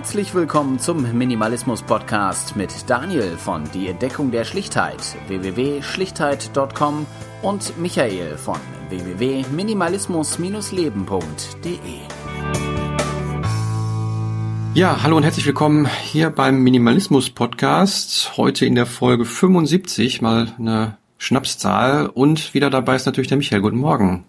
Herzlich willkommen zum Minimalismus Podcast mit Daniel von Die Entdeckung der Schlichtheit www.schlichtheit.com und Michael von www.minimalismus-leben.de. Ja, hallo und herzlich willkommen hier beim Minimalismus Podcast. Heute in der Folge 75 mal eine Schnapszahl und wieder dabei ist natürlich der Michael. Guten Morgen.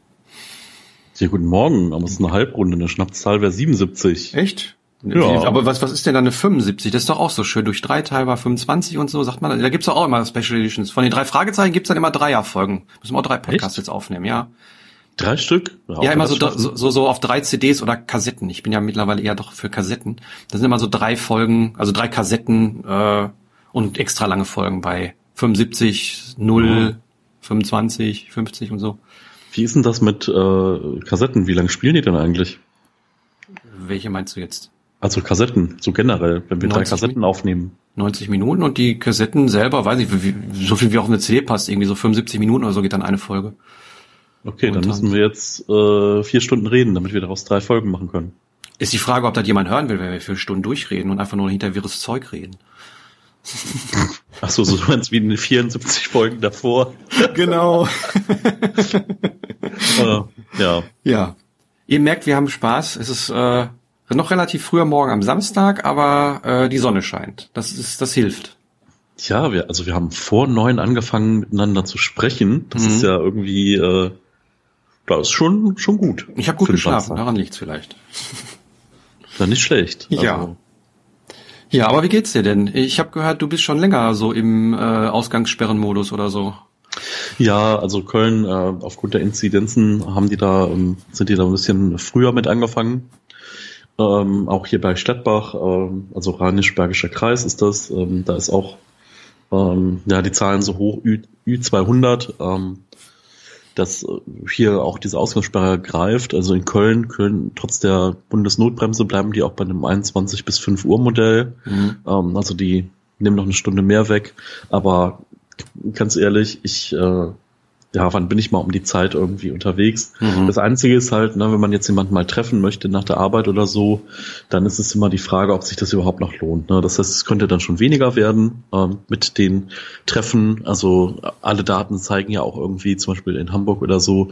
Ja, guten Morgen, aber es ist eine Halbrunde, eine Schnapszahl wäre 77. Echt? Ja. Aber was, was ist denn dann eine 75? Das ist doch auch so schön. Durch drei teilbar 25 und so, sagt man. Da gibt's doch auch immer Special Editions. Von den drei Fragezeichen gibt's dann immer Dreierfolgen. Müssen wir auch drei Podcasts Echt? jetzt aufnehmen, ja. Drei Stück? Ja, ja immer so, so, so auf drei CDs oder Kassetten. Ich bin ja mittlerweile eher doch für Kassetten. Das sind immer so drei Folgen, also drei Kassetten äh, und extra lange Folgen bei 75, 0, mhm. 25, 50 und so. Wie ist denn das mit äh, Kassetten? Wie lange spielen die denn eigentlich? Welche meinst du jetzt? Also Kassetten, so generell, wenn wir drei Kassetten aufnehmen. 90 Minuten und die Kassetten selber, weiß ich, wie, so viel wie auch eine CD passt, irgendwie so 75 Minuten oder so geht dann eine Folge. Okay, und dann müssen wir jetzt äh, vier Stunden reden, damit wir daraus drei Folgen machen können. Ist die Frage, ob das jemand hören will, wenn wir vier Stunden durchreden und einfach nur hinter wirres Zeug reden. Ach so, so meinst wie in den 74 Folgen davor. Genau. uh, ja. Ja. Ihr merkt, wir haben Spaß. Es ist äh, noch relativ früher Morgen am Samstag, aber äh, die Sonne scheint. Das ist, das hilft. Ja, wir, also wir haben vor neun angefangen miteinander zu sprechen. Das mhm. ist ja irgendwie, äh, das ist schon schon gut. Ich habe gut geschlafen. Daran liegt's vielleicht. Na, nicht schlecht. Also, ja. Ja, aber wie geht's dir denn? Ich habe gehört, du bist schon länger so im äh, Ausgangssperrenmodus oder so. Ja, also Köln, äh, aufgrund der Inzidenzen haben die da, ähm, sind die da ein bisschen früher mit angefangen. Ähm, auch hier bei Stadtbach, ähm, also Rheinisch-Bergischer Kreis ist das, ähm, da ist auch ähm, ja die Zahlen so hoch, Ü, Ü200, ähm, dass äh, hier auch diese Ausgangssperre greift. Also in Köln, Köln trotz der Bundesnotbremse bleiben die auch bei einem 21 bis 5 Uhr Modell. Mhm. Ähm, also die nehmen noch eine Stunde mehr weg. Aber ganz ehrlich, ich äh, ja, wann bin ich mal um die Zeit irgendwie unterwegs? Mhm. Das Einzige ist halt, ne, wenn man jetzt jemanden mal treffen möchte nach der Arbeit oder so, dann ist es immer die Frage, ob sich das überhaupt noch lohnt. Ne? Das heißt, es könnte dann schon weniger werden ähm, mit den Treffen. Also alle Daten zeigen ja auch irgendwie, zum Beispiel in Hamburg oder so,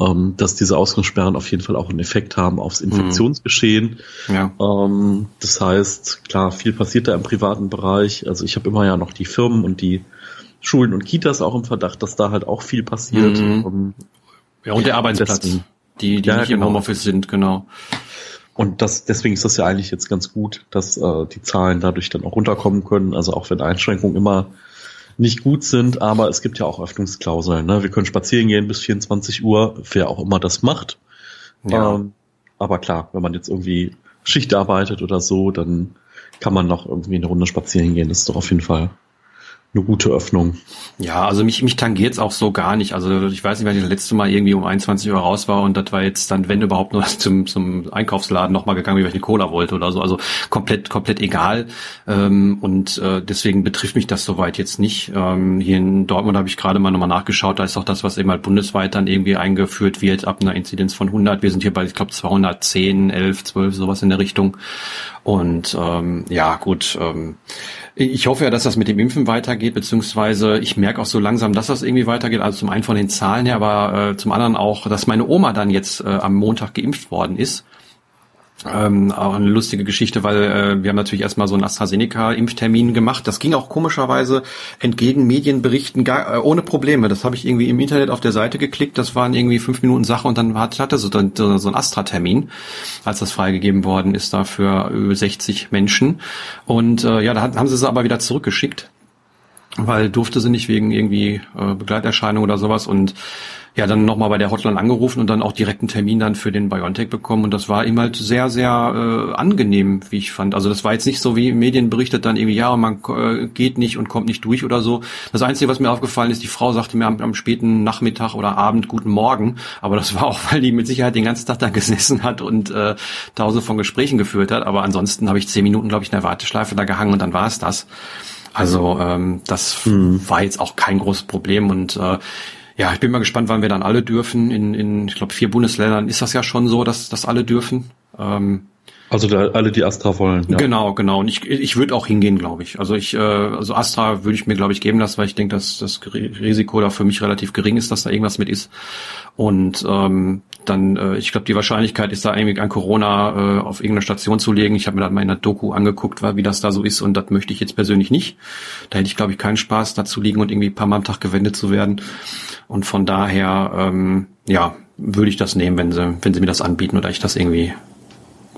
ähm, dass diese Ausgangssperren auf jeden Fall auch einen Effekt haben aufs mhm. Infektionsgeschehen. Ja. Ähm, das heißt, klar, viel passiert da im privaten Bereich. Also ich habe immer ja noch die Firmen und die Schulen und Kitas auch im Verdacht, dass da halt auch viel passiert. Mhm. Um, ja, und der Arbeitsplatz, deswegen, die, die ja, nicht genau. im Homeoffice sind, genau. Und das, deswegen ist das ja eigentlich jetzt ganz gut, dass äh, die Zahlen dadurch dann auch runterkommen können. Also auch wenn Einschränkungen immer nicht gut sind, aber es gibt ja auch Öffnungsklauseln. Ne? Wir können spazieren gehen bis 24 Uhr, wer auch immer das macht. Ja. Ähm, aber klar, wenn man jetzt irgendwie Schicht arbeitet oder so, dann kann man noch irgendwie eine Runde spazieren gehen. Das ist doch auf jeden Fall eine gute Öffnung. Ja, also mich, mich tangiert's auch so gar nicht. Also ich weiß nicht, wenn ich das letzte Mal irgendwie um 21 Uhr raus war und das war jetzt dann, wenn überhaupt nur zum, zum Einkaufsladen nochmal gegangen, weil ich eine Cola wollte oder so. Also komplett, komplett egal. Ähm, und äh, deswegen betrifft mich das soweit jetzt nicht. Ähm, hier in Dortmund habe ich gerade mal nochmal nachgeschaut. Da ist auch das, was eben halt bundesweit dann irgendwie eingeführt wird, ab einer Inzidenz von 100. Wir sind hier bei, ich glaube, 210, 11, 12, sowas in der Richtung. Und ähm, ja, gut. Ähm, ich hoffe ja, dass das mit dem Impfen weitergeht, beziehungsweise ich merke auch so langsam, dass das irgendwie weitergeht. Also zum einen von den Zahlen her, aber äh, zum anderen auch, dass meine Oma dann jetzt äh, am Montag geimpft worden ist. Ähm, auch eine lustige Geschichte, weil äh, wir haben natürlich erstmal so einen AstraZeneca-Impftermin gemacht. Das ging auch komischerweise entgegen Medienberichten gar, äh, ohne Probleme. Das habe ich irgendwie im Internet auf der Seite geklickt. Das waren irgendwie fünf Minuten Sache und dann hat, hatte so, dann, so ein Astra-Termin, als das freigegeben worden ist, da für über 60 Menschen. Und äh, ja, da haben sie es aber wieder zurückgeschickt, weil durfte sie nicht wegen irgendwie äh, Begleiterscheinung oder sowas und ja dann nochmal bei der Hotline angerufen und dann auch direkt einen Termin dann für den Biontech bekommen und das war ihm halt sehr, sehr äh, angenehm, wie ich fand. Also das war jetzt nicht so wie Medien berichtet dann irgendwie, ja, man äh, geht nicht und kommt nicht durch oder so. Das Einzige, was mir aufgefallen ist, die Frau sagte mir am, am späten Nachmittag oder Abend guten Morgen, aber das war auch, weil die mit Sicherheit den ganzen Tag da gesessen hat und äh, tausende von Gesprächen geführt hat, aber ansonsten habe ich zehn Minuten, glaube ich, in der Warteschleife da gehangen und dann war es das. Also ähm, das hm. war jetzt auch kein großes Problem und äh, ja, ich bin mal gespannt, wann wir dann alle dürfen. In, in ich glaube, vier Bundesländern ist das ja schon so, dass, dass alle dürfen. Ähm, Also da, alle, die Astra wollen. Ja. Genau, genau. Und ich, ich würde auch hingehen, glaube ich. Also ich, äh, also Astra würde ich mir, glaube ich, geben lassen, weil ich denke, dass das Risiko da für mich relativ gering ist, dass da irgendwas mit ist. Und ähm, dann, äh, ich glaube, die Wahrscheinlichkeit ist da irgendwie an Corona äh, auf irgendeiner Station zu legen. Ich habe mir da mal in der Doku angeguckt, wie das da so ist und das möchte ich jetzt persönlich nicht. Da hätte ich, glaube ich, keinen Spaß, da zu liegen und irgendwie ein paar Mal am Tag gewendet zu werden. Und von daher, ähm, ja, würde ich das nehmen, wenn sie, wenn sie mir das anbieten oder ich das irgendwie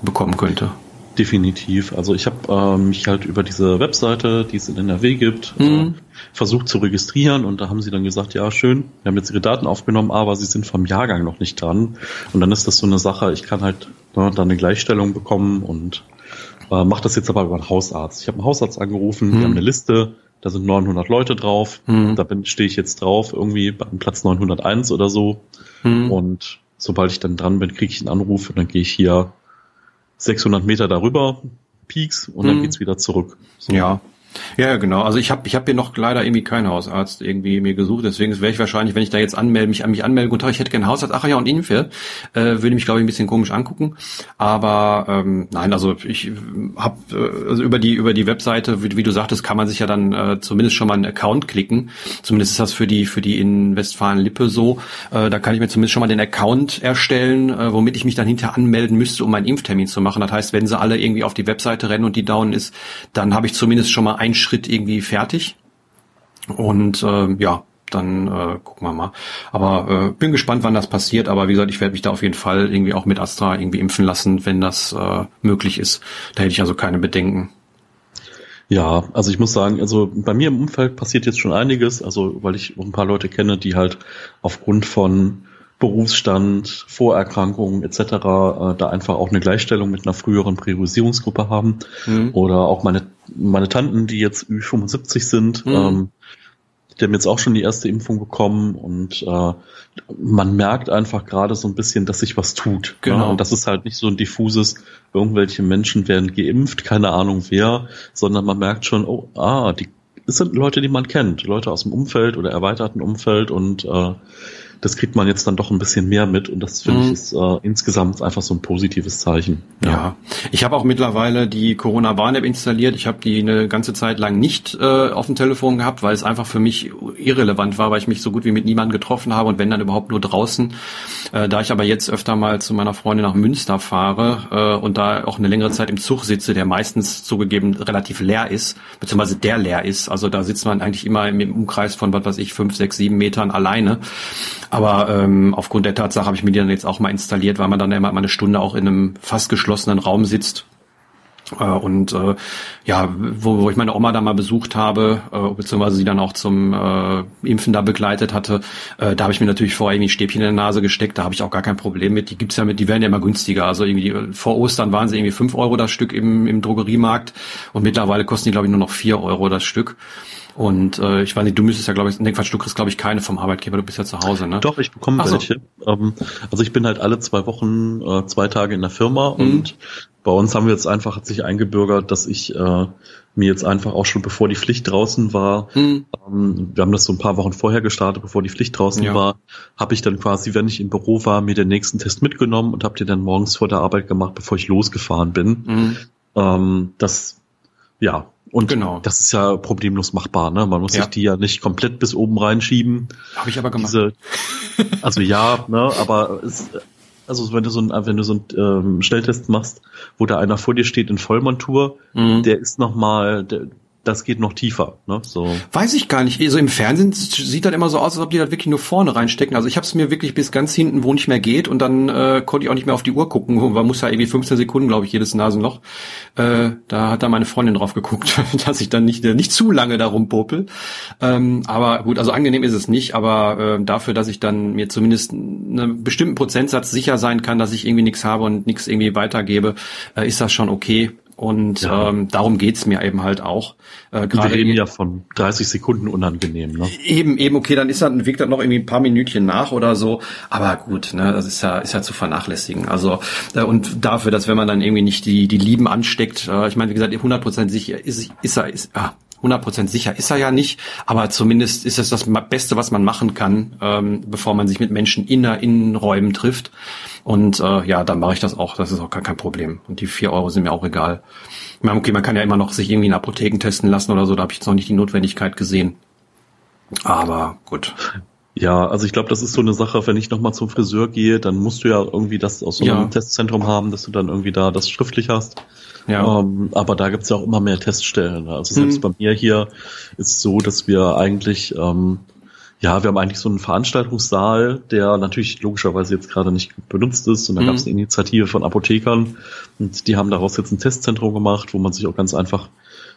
bekommen könnte. Definitiv. Also ich habe ähm, mich halt über diese Webseite, die es in NRW gibt, mhm. äh, versucht zu registrieren und da haben sie dann gesagt, ja schön, wir haben jetzt ihre Daten aufgenommen, aber sie sind vom Jahrgang noch nicht dran. Und dann ist das so eine Sache, ich kann halt ne, dann eine Gleichstellung bekommen und äh, mache das jetzt aber über einen Hausarzt. Ich habe einen Hausarzt angerufen, mhm. wir haben eine Liste, da sind 900 Leute drauf, mhm. da stehe ich jetzt drauf, irgendwie beim Platz 901 oder so. Mhm. Und sobald ich dann dran bin, kriege ich einen Anruf und dann gehe ich hier 600 Meter darüber, Peaks und dann mhm. geht's wieder zurück. So. Ja, ja, genau. Also ich habe ich hab hier noch leider irgendwie keinen Hausarzt irgendwie mir gesucht. Deswegen wäre ich wahrscheinlich, wenn ich da jetzt anmelde, mich an mich anmelde, guten Tag, ich hätte gerne Hausarzt, ach ja, und Impfe, äh, würde mich, glaube ich, ein bisschen komisch angucken. Aber ähm, nein, also ich habe äh, also über die über die Webseite, wie, wie, du sagtest, kann man sich ja dann äh, zumindest schon mal einen Account klicken. Zumindest ist das für die für die in Westfalen-Lippe so. Äh, da kann ich mir zumindest schon mal den Account erstellen, äh, womit ich mich dann hinterher anmelden müsste, um meinen Impftermin zu machen. Das heißt, wenn sie alle irgendwie auf die Webseite rennen und die down ist, dann habe ich zumindest schon mal ein Schritt irgendwie fertig. Und äh, ja, dann äh, gucken wir mal. Aber äh, bin gespannt, wann das passiert. Aber wie gesagt, ich werde mich da auf jeden Fall irgendwie auch mit Astra irgendwie impfen lassen, wenn das äh, möglich ist. Da hätte ich also keine Bedenken. Ja, also ich muss sagen, also bei mir im Umfeld passiert jetzt schon einiges, also weil ich ein paar Leute kenne, die halt aufgrund von Berufsstand, Vorerkrankungen etc. Äh, da einfach auch eine Gleichstellung mit einer früheren Priorisierungsgruppe haben. Mhm. Oder auch meine, meine Tanten, die jetzt Ü75 sind, mhm. ähm, die haben jetzt auch schon die erste Impfung bekommen und äh, man merkt einfach gerade so ein bisschen, dass sich was tut. Ne? Genau. Ne? Und das ist halt nicht so ein diffuses, irgendwelche Menschen werden geimpft, keine Ahnung wer, sondern man merkt schon, oh, ah, die es sind Leute, die man kennt, Leute aus dem Umfeld oder erweiterten Umfeld und äh, das kriegt man jetzt dann doch ein bisschen mehr mit und das finde mhm. ich ist äh, insgesamt einfach so ein positives Zeichen. Ja, ja. ich habe auch mittlerweile die Corona Warn App installiert. Ich habe die eine ganze Zeit lang nicht äh, auf dem Telefon gehabt, weil es einfach für mich irrelevant war, weil ich mich so gut wie mit niemandem getroffen habe und wenn dann überhaupt nur draußen. Äh, da ich aber jetzt öfter mal zu meiner Freundin nach Münster fahre äh, und da auch eine längere Zeit im Zug sitze, der meistens zugegeben relativ leer ist, beziehungsweise der leer ist. Also da sitzt man eigentlich immer im Umkreis von was weiß ich fünf, sechs, sieben Metern alleine. Aber ähm, aufgrund der Tatsache habe ich mir die dann jetzt auch mal installiert, weil man dann immer mal eine Stunde auch in einem fast geschlossenen Raum sitzt. Äh, und äh, ja, wo, wo ich meine Oma da mal besucht habe, äh, beziehungsweise sie dann auch zum äh, Impfen da begleitet hatte, äh, da habe ich mir natürlich vorher irgendwie Stäbchen in der Nase gesteckt, da habe ich auch gar kein Problem mit. Die gibt's ja mit, die werden ja immer günstiger. Also irgendwie vor Ostern waren sie irgendwie fünf Euro das Stück im, im Drogeriemarkt und mittlerweile kosten die, glaube ich, nur noch vier Euro das Stück. Und äh, ich weiß nicht, du müsstest ja, glaube ich, nee, Quatsch, du kriegst, glaube ich, keine vom Arbeitgeber, du bist ja zu Hause, ne? Doch, ich bekomme Ach welche. So. Ähm, also ich bin halt alle zwei Wochen äh, zwei Tage in der Firma mhm. und bei uns haben wir jetzt einfach hat sich eingebürgert, dass ich äh, mir jetzt einfach auch schon bevor die Pflicht draußen war, mhm. ähm, wir haben das so ein paar Wochen vorher gestartet, bevor die Pflicht draußen ja. war, habe ich dann quasi, wenn ich im Büro war, mir den nächsten Test mitgenommen und habe den dann morgens vor der Arbeit gemacht, bevor ich losgefahren bin. Mhm. Ähm, das ja, und genau. das ist ja problemlos machbar, ne? Man muss ja. sich die ja nicht komplett bis oben reinschieben. Habe ich aber gemacht. Diese, also ja, ne, aber es, also wenn du so ein, wenn du so einen ähm, Schnelltest machst, wo da einer vor dir steht in Vollmontur, mhm. der ist nochmal, der, das geht noch tiefer. Ne? So. Weiß ich gar nicht. So im Fernsehen sieht das immer so aus, als ob die das wirklich nur vorne reinstecken. Also ich habe es mir wirklich bis ganz hinten, wo nicht mehr geht, und dann äh, konnte ich auch nicht mehr auf die Uhr gucken. Man muss ja irgendwie 15 Sekunden, glaube ich, jedes Nasenloch. Äh, da hat da meine Freundin drauf geguckt, dass ich dann nicht äh, nicht zu lange darum popel. Ähm, aber gut, also angenehm ist es nicht, aber äh, dafür, dass ich dann mir zumindest einen bestimmten Prozentsatz sicher sein kann, dass ich irgendwie nichts habe und nichts irgendwie weitergebe, äh, ist das schon okay. Und ja. ähm, darum geht's mir eben halt auch. Äh, gerade Wir reden ja von 30 Sekunden unangenehm. Ne? Eben, eben, okay, dann ist dann, wirkt das noch irgendwie ein paar Minütchen nach oder so. Aber gut, ne, das ist ja, ist ja zu vernachlässigen. Also äh, und dafür, dass wenn man dann irgendwie nicht die, die Lieben ansteckt, äh, ich meine, wie gesagt, 100% sicher ist, ist er, ist, ah, 100% sicher ist er ja nicht, aber zumindest ist es das Beste, was man machen kann, ähm, bevor man sich mit Menschen in Innenräumen trifft. Und äh, ja, dann mache ich das auch. Das ist auch gar kein Problem. Und die vier Euro sind mir auch egal. Okay, man kann ja immer noch sich irgendwie in Apotheken testen lassen oder so. Da habe ich jetzt noch nicht die Notwendigkeit gesehen. Aber gut. Ja, also ich glaube, das ist so eine Sache, wenn ich nochmal zum Friseur gehe, dann musst du ja irgendwie das aus so einem ja. Testzentrum haben, dass du dann irgendwie da das schriftlich hast. Ja. Ähm, aber da gibt's ja auch immer mehr Teststellen. Also selbst mhm. bei mir hier ist so, dass wir eigentlich, ähm, ja, wir haben eigentlich so einen Veranstaltungssaal, der natürlich logischerweise jetzt gerade nicht benutzt ist. Und da mhm. gab's eine Initiative von Apothekern und die haben daraus jetzt ein Testzentrum gemacht, wo man sich auch ganz einfach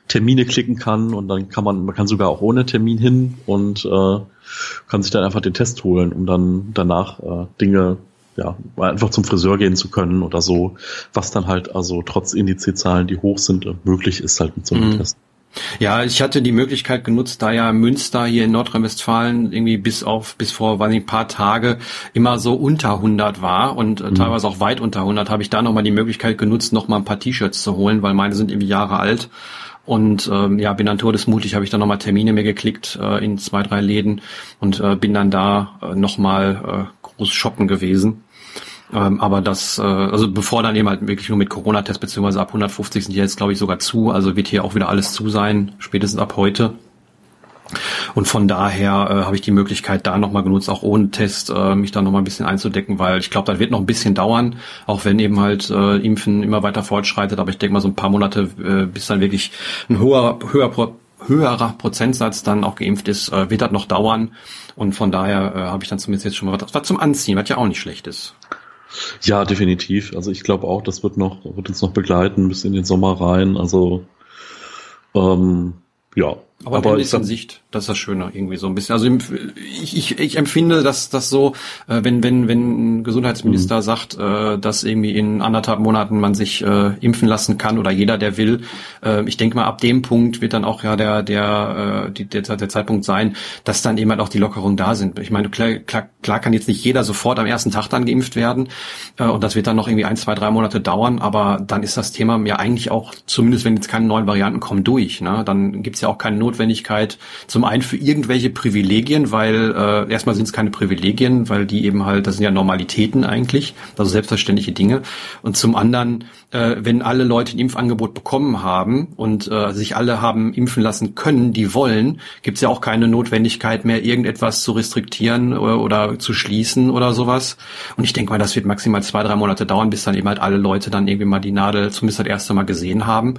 Termine klicken kann und dann kann man, man kann sogar auch ohne Termin hin und äh, kann sich dann einfach den Test holen, um dann danach äh, Dinge ja, einfach zum Friseur gehen zu können oder so, was dann halt also trotz Indizezahlen, die hoch sind, möglich ist halt mit so einem mhm. Test. Ja, ich hatte die Möglichkeit genutzt, da ja Münster hier in Nordrhein-Westfalen irgendwie bis auf, bis vor, weiß nicht, ein paar Tage immer so unter 100 war und äh, mhm. teilweise auch weit unter 100, habe ich da nochmal die Möglichkeit genutzt, nochmal ein paar T-Shirts zu holen, weil meine sind irgendwie Jahre alt und ähm, ja, bin dann todesmutig, habe ich dann nochmal Termine mir geklickt äh, in zwei, drei Läden und äh, bin dann da äh, nochmal äh, groß shoppen gewesen. Ähm, aber das, äh, also bevor dann eben halt wirklich nur mit Corona-Test, beziehungsweise ab 150 sind die jetzt, glaube ich, sogar zu. Also wird hier auch wieder alles zu sein, spätestens ab heute. Und von daher äh, habe ich die Möglichkeit da nochmal genutzt, auch ohne Test, äh, mich da nochmal ein bisschen einzudecken, weil ich glaube, das wird noch ein bisschen dauern, auch wenn eben halt äh, Impfen immer weiter fortschreitet. Aber ich denke mal so ein paar Monate, äh, bis dann wirklich ein hoher, höher, höherer Prozentsatz dann auch geimpft ist, äh, wird das noch dauern. Und von daher äh, habe ich dann zumindest jetzt schon mal was, was zum Anziehen, was ja auch nicht schlecht ist. Ja, definitiv. Also ich glaube auch, das wird noch, wird uns noch begleiten bis in den Sommer rein. Also ähm, ja, aber, aber ist in Sicht, das ist das Schöne irgendwie so ein bisschen. Also ich, ich, ich empfinde, dass das so, äh, wenn wenn wenn ein Gesundheitsminister mhm. sagt, äh, dass irgendwie in anderthalb Monaten man sich äh, impfen lassen kann oder jeder, der will, ich denke mal, ab dem Punkt wird dann auch ja der der der, der Zeitpunkt sein, dass dann eben halt auch die Lockerungen da sind. Ich meine, klar, klar, klar kann jetzt nicht jeder sofort am ersten Tag dann geimpft werden und das wird dann noch irgendwie ein, zwei, drei Monate dauern, aber dann ist das Thema ja eigentlich auch, zumindest wenn jetzt keine neuen Varianten kommen, durch. Ne? Dann gibt's ja auch keine Not Notwendigkeit zum einen für irgendwelche Privilegien, weil äh, erstmal sind es keine Privilegien, weil die eben halt, das sind ja Normalitäten eigentlich, also selbstverständliche Dinge. Und zum anderen, äh, wenn alle Leute ein Impfangebot bekommen haben und äh, sich alle haben impfen lassen können, die wollen, gibt es ja auch keine Notwendigkeit mehr, irgendetwas zu restriktieren oder, oder zu schließen oder sowas. Und ich denke mal, das wird maximal zwei, drei Monate dauern, bis dann eben halt alle Leute dann irgendwie mal die Nadel zumindest das erste Mal gesehen haben.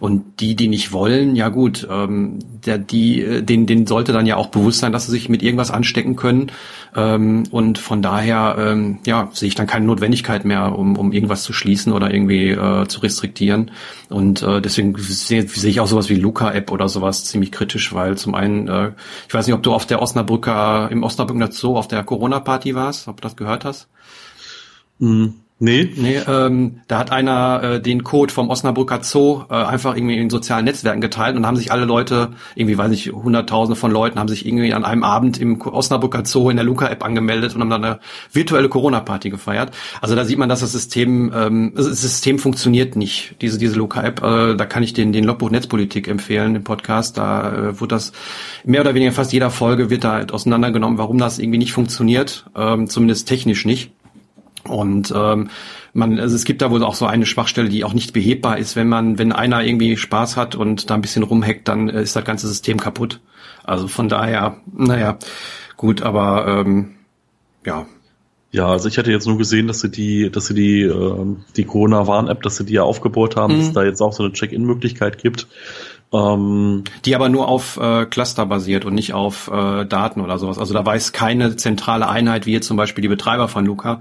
Und die, die nicht wollen, ja gut, ähm, der, die, äh, den, den sollte dann ja auch bewusst sein, dass sie sich mit irgendwas anstecken können. Ähm, und von daher, ähm, ja, sehe ich dann keine Notwendigkeit mehr, um, um irgendwas zu schließen oder irgendwie äh, zu restriktieren. Und äh, deswegen sehe seh ich auch sowas wie Luca-App oder sowas ziemlich kritisch, weil zum einen, äh, ich weiß nicht, ob du auf der Osnabrücker, im Osnabrücker Zoo auf der Corona-Party warst, ob du das gehört hast. Mhm. Nee. Nee, ähm, da hat einer äh, den Code vom Osnabrücker Zoo äh, einfach irgendwie in sozialen Netzwerken geteilt und haben sich alle Leute, irgendwie weiß ich, hunderttausende von Leuten, haben sich irgendwie an einem Abend im Osnabrücker Zoo in der Luca-App angemeldet und haben dann eine virtuelle Corona-Party gefeiert. Also da sieht man, dass das System, ähm, das System funktioniert nicht, diese, diese Luca-App. Äh, da kann ich den, den Logbuch Netzpolitik empfehlen, den Podcast. Da äh, wird das mehr oder weniger fast jeder Folge wird da auseinandergenommen, warum das irgendwie nicht funktioniert, ähm, zumindest technisch nicht. Und ähm, man, also es gibt da wohl auch so eine Schwachstelle, die auch nicht behebbar ist, wenn man, wenn einer irgendwie Spaß hat und da ein bisschen rumhackt, dann äh, ist das ganze System kaputt. Also von daher, naja, gut, aber ähm, ja. Ja, also ich hatte jetzt nur gesehen, dass sie die, dass sie die, ähm, die Corona-Warn-App, dass sie die ja aufgebaut haben, mhm. dass es da jetzt auch so eine Check-in-Möglichkeit gibt. Ähm, die aber nur auf äh, Cluster basiert und nicht auf äh, Daten oder sowas. Also da weiß keine zentrale Einheit, wie jetzt zum Beispiel die Betreiber von Luca,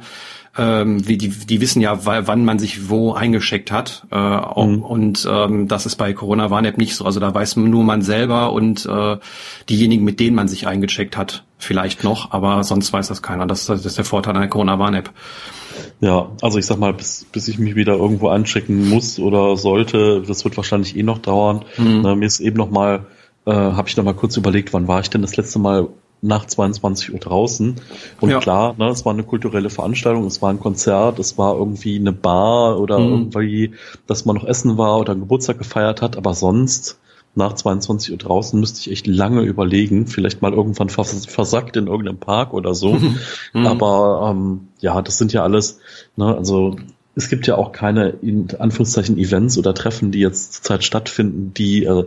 ähm, wie die, die wissen ja, wann man sich wo eingeschickt hat. Äh, mhm. Und ähm, das ist bei Corona Warn-App nicht so. Also da weiß nur man selber und äh, diejenigen, mit denen man sich eingecheckt hat, vielleicht noch, aber sonst weiß das keiner. Das, das ist der Vorteil einer Corona Warn-App. Ja, also ich sag mal, bis, bis ich mich wieder irgendwo anchecken muss oder sollte, das wird wahrscheinlich eh noch dauern. Mhm. Na, mir ist eben noch mal, äh, habe ich noch mal kurz überlegt, wann war ich denn das letzte Mal nach 22 Uhr draußen. Und ja. klar, ne, es war eine kulturelle Veranstaltung, es war ein Konzert, es war irgendwie eine Bar oder mhm. irgendwie, dass man noch essen war oder einen Geburtstag gefeiert hat, aber sonst nach 22 Uhr draußen müsste ich echt lange überlegen, vielleicht mal irgendwann vers versackt in irgendeinem Park oder so. Mhm. Aber ähm, ja, das sind ja alles, ne, also es gibt ja auch keine in Anführungszeichen Events oder Treffen, die jetzt zurzeit stattfinden, die äh,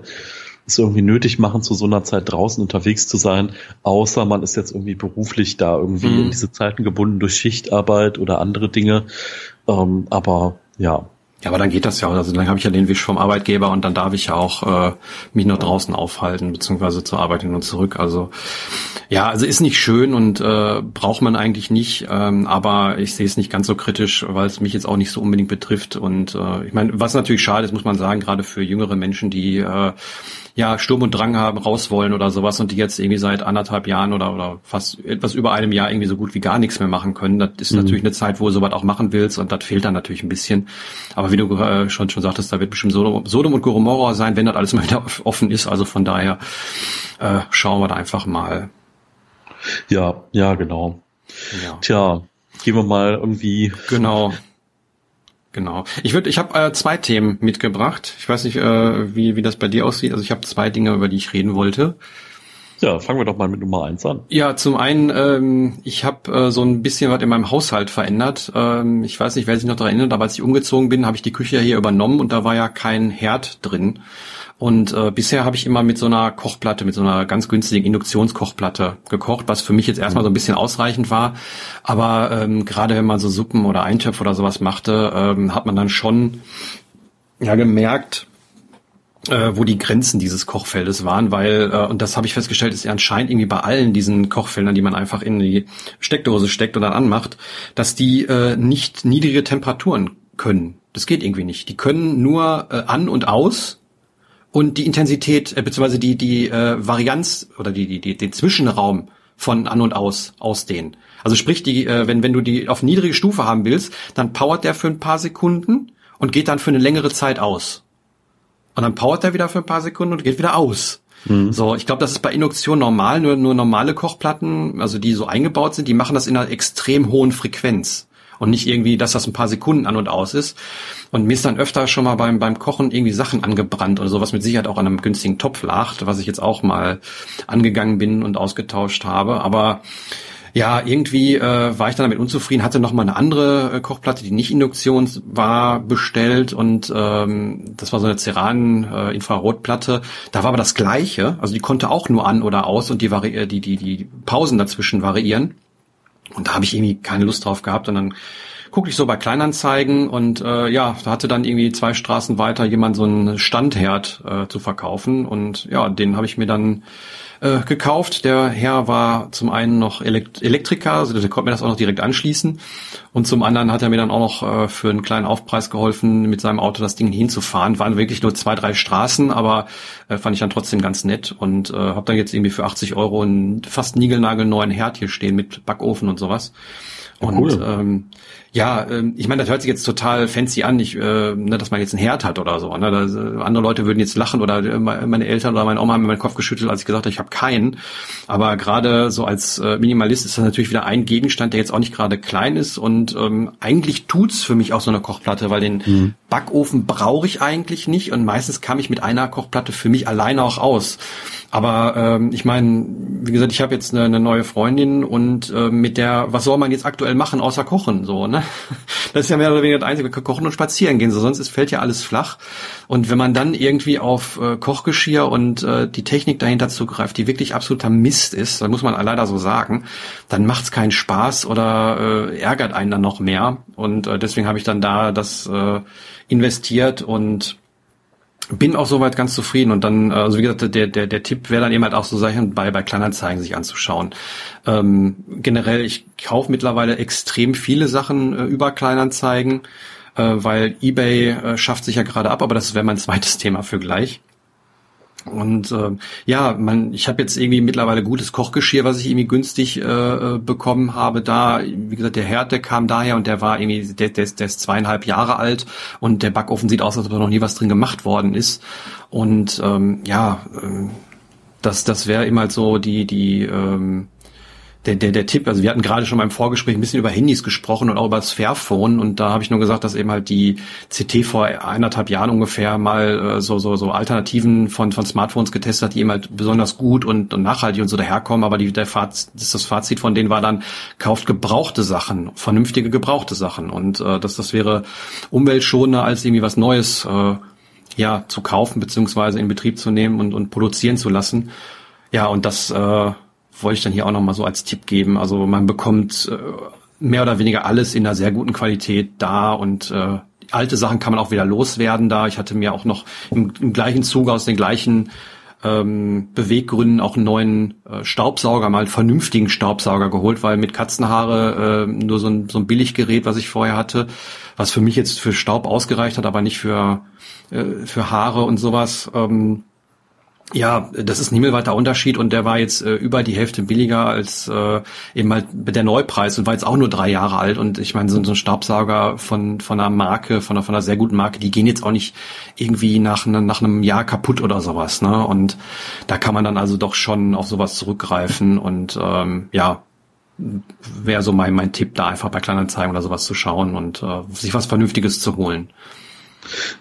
es irgendwie nötig machen, zu so einer Zeit draußen unterwegs zu sein, außer man ist jetzt irgendwie beruflich da irgendwie mhm. in diese Zeiten gebunden durch Schichtarbeit oder andere Dinge. Ähm, aber ja, ja, aber dann geht das ja. Also dann habe ich ja den Wisch vom Arbeitgeber und dann darf ich ja auch äh, mich noch draußen aufhalten, beziehungsweise zur Arbeit hin und zurück. Also ja, also ist nicht schön und äh, braucht man eigentlich nicht, ähm, aber ich sehe es nicht ganz so kritisch, weil es mich jetzt auch nicht so unbedingt betrifft. Und äh, ich meine, was natürlich schade ist, muss man sagen, gerade für jüngere Menschen, die äh, ja Sturm und Drang haben, raus wollen oder sowas und die jetzt irgendwie seit anderthalb Jahren oder, oder fast etwas über einem Jahr irgendwie so gut wie gar nichts mehr machen können. Das ist mhm. natürlich eine Zeit, wo du sowas auch machen willst und das fehlt dann natürlich ein bisschen. Aber wie du äh, schon, schon sagtest, da wird bestimmt Sodom, Sodom und Gomorra sein, wenn das alles mal wieder offen ist. Also von daher äh, schauen wir da einfach mal. Ja, ja, genau. Ja. Tja, gehen wir mal irgendwie. Genau. Genau. Ich würde, ich habe äh, zwei Themen mitgebracht. Ich weiß nicht, äh, wie wie das bei dir aussieht. Also ich habe zwei Dinge, über die ich reden wollte. Ja, fangen wir doch mal mit Nummer eins an. Ja, zum einen, ähm, ich habe äh, so ein bisschen was in meinem Haushalt verändert. Ähm, ich weiß nicht, wer sich noch daran erinnert, aber als ich umgezogen bin, habe ich die Küche hier übernommen und da war ja kein Herd drin. Und äh, bisher habe ich immer mit so einer Kochplatte, mit so einer ganz günstigen Induktionskochplatte gekocht, was für mich jetzt erstmal so ein bisschen ausreichend war. Aber ähm, gerade wenn man so Suppen oder Eintöpfe oder sowas machte, ähm, hat man dann schon ja gemerkt, äh, wo die Grenzen dieses Kochfeldes waren, weil, äh, und das habe ich festgestellt, ist ja anscheinend irgendwie bei allen diesen Kochfeldern, die man einfach in die Steckdose steckt und dann anmacht, dass die äh, nicht niedrige Temperaturen können. Das geht irgendwie nicht. Die können nur äh, an und aus und die Intensität äh, beziehungsweise die die äh, Varianz oder die, die die den Zwischenraum von an und aus ausdehnen. Also sprich, die äh, wenn wenn du die auf niedrige Stufe haben willst, dann powert der für ein paar Sekunden und geht dann für eine längere Zeit aus. Und dann powert der wieder für ein paar Sekunden und geht wieder aus. Mhm. So, ich glaube, das ist bei Induktion normal, nur, nur normale Kochplatten, also die so eingebaut sind, die machen das in einer extrem hohen Frequenz und nicht irgendwie, dass das ein paar Sekunden an und aus ist. Und mir ist dann öfter schon mal beim, beim Kochen irgendwie Sachen angebrannt oder so, was mit Sicherheit auch an einem günstigen Topf lag, was ich jetzt auch mal angegangen bin und ausgetauscht habe. Aber ja, irgendwie äh, war ich dann damit unzufrieden, hatte noch mal eine andere äh, Kochplatte, die nicht Induktion war, bestellt und ähm, das war so eine Ceran äh, Infrarotplatte. Da war aber das gleiche, also die konnte auch nur an oder aus und die, vari äh, die, die, die Pausen dazwischen variieren. Und da habe ich irgendwie keine Lust drauf gehabt. Und dann guckte ich so bei Kleinanzeigen und äh, ja, da hatte dann irgendwie zwei Straßen weiter jemand so einen Standherd äh, zu verkaufen. Und ja, den habe ich mir dann äh, gekauft. Der Herr war zum einen noch Elekt Elektriker, also der konnte mir das auch noch direkt anschließen. Und zum anderen hat er mir dann auch noch äh, für einen kleinen Aufpreis geholfen, mit seinem Auto das Ding hinzufahren. Waren wirklich nur zwei, drei Straßen, aber äh, fand ich dann trotzdem ganz nett und äh, habe dann jetzt irgendwie für 80 Euro einen fast niegelnagelneuen Herd hier stehen mit Backofen und sowas. Und cool. ähm, ja, ähm, ich meine, das hört sich jetzt total fancy an, ich, äh, ne, dass man jetzt einen Herd hat oder so. Ne? Das, äh, andere Leute würden jetzt lachen oder äh, meine Eltern oder meine Oma haben mir meinen Kopf geschüttelt, als ich gesagt habe, ich habe keinen. Aber gerade so als äh, Minimalist ist das natürlich wieder ein Gegenstand, der jetzt auch nicht gerade klein ist. Und ähm, eigentlich tut's für mich auch so eine Kochplatte, weil den mhm. Backofen brauche ich eigentlich nicht. Und meistens kam ich mit einer Kochplatte für mich alleine auch aus. Aber ähm, ich meine, wie gesagt, ich habe jetzt eine, eine neue Freundin und äh, mit der, was soll man jetzt aktuell machen, außer kochen, so, ne? Das ist ja mehr oder weniger das Einzige, kochen und spazieren gehen, so sonst ist, fällt ja alles flach. Und wenn man dann irgendwie auf äh, Kochgeschirr und äh, die Technik dahinter zugreift, die wirklich absoluter Mist ist, dann muss man leider so sagen, dann macht's keinen Spaß oder äh, ärgert einen dann noch mehr. Und äh, deswegen habe ich dann da das äh, investiert und bin auch soweit ganz zufrieden und dann, also wie gesagt, der, der, der Tipp wäre dann eben halt auch so Sachen bei, bei Kleinanzeigen sich anzuschauen. Ähm, generell, ich kaufe mittlerweile extrem viele Sachen äh, über Kleinanzeigen, äh, weil eBay äh, schafft sich ja gerade ab, aber das wäre mein zweites Thema für gleich. Und äh, ja, man, ich habe jetzt irgendwie mittlerweile gutes Kochgeschirr, was ich irgendwie günstig äh, äh, bekommen habe. Da, wie gesagt, der Herd, der kam daher und der war irgendwie, der, der, ist, der ist zweieinhalb Jahre alt und der Backofen sieht aus, als ob da noch nie was drin gemacht worden ist. Und ähm, ja, äh, das, das wäre immer so die, die ähm, der, der, der Tipp, also wir hatten gerade schon beim Vorgespräch ein bisschen über Handys gesprochen und auch über das Fairphone. Und da habe ich nur gesagt, dass eben halt die CT vor eineinhalb Jahren ungefähr mal äh, so, so, so Alternativen von, von Smartphones getestet hat, die eben halt besonders gut und, und nachhaltig und so daherkommen, aber die, der Fazit, das, das Fazit von denen war dann, kauft gebrauchte Sachen, vernünftige gebrauchte Sachen. Und äh, das, das wäre umweltschonender als irgendwie was Neues äh, ja, zu kaufen beziehungsweise in Betrieb zu nehmen und, und produzieren zu lassen. Ja, und das äh, wollte ich dann hier auch nochmal so als Tipp geben. Also man bekommt äh, mehr oder weniger alles in einer sehr guten Qualität da und äh, alte Sachen kann man auch wieder loswerden da. Ich hatte mir auch noch im, im gleichen Zuge aus den gleichen ähm, Beweggründen auch einen neuen äh, Staubsauger, mal einen vernünftigen Staubsauger geholt, weil mit Katzenhaare äh, nur so ein, so ein Billiggerät, was ich vorher hatte, was für mich jetzt für Staub ausgereicht hat, aber nicht für, äh, für Haare und sowas. Ähm, ja, das ist ein himmelweiter Unterschied und der war jetzt äh, über die Hälfte billiger als äh, eben halt der Neupreis und war jetzt auch nur drei Jahre alt und ich meine, so, so ein Staubsauger von, von einer Marke, von einer, von einer sehr guten Marke, die gehen jetzt auch nicht irgendwie nach, ne, nach einem Jahr kaputt oder sowas, ne? Und da kann man dann also doch schon auf sowas zurückgreifen und ähm, ja, wäre so mein, mein Tipp, da einfach bei Kleinanzeigen oder sowas zu schauen und äh, sich was Vernünftiges zu holen.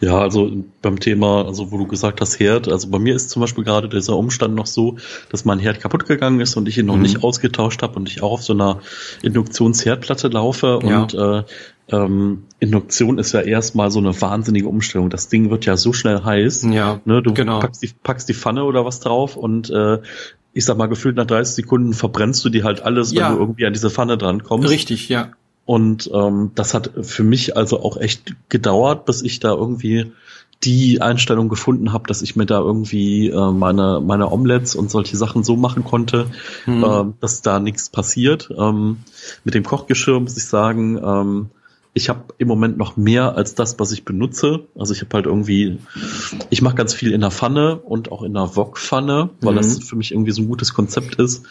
Ja, also beim Thema, also wo du gesagt hast, Herd, also bei mir ist zum Beispiel gerade dieser Umstand noch so, dass mein Herd kaputt gegangen ist und ich ihn noch mhm. nicht ausgetauscht habe und ich auch auf so einer Induktionsherdplatte laufe ja. und äh, ähm, Induktion ist ja erstmal so eine wahnsinnige Umstellung. Das Ding wird ja so schnell heiß. Ja, ne, du genau. packst, die, packst die Pfanne oder was drauf und äh, ich sag mal, gefühlt nach 30 Sekunden verbrennst du die halt alles, ja. wenn du irgendwie an diese Pfanne dran kommst. Richtig, ja. Und ähm, das hat für mich also auch echt gedauert, bis ich da irgendwie die Einstellung gefunden habe, dass ich mir da irgendwie äh, meine, meine Omelettes und solche Sachen so machen konnte, mhm. äh, dass da nichts passiert. Ähm, mit dem Kochgeschirr muss ich sagen, ähm, ich habe im Moment noch mehr als das, was ich benutze. Also ich habe halt irgendwie, ich mache ganz viel in der Pfanne und auch in der Wok-Pfanne, weil mhm. das für mich irgendwie so ein gutes Konzept ist,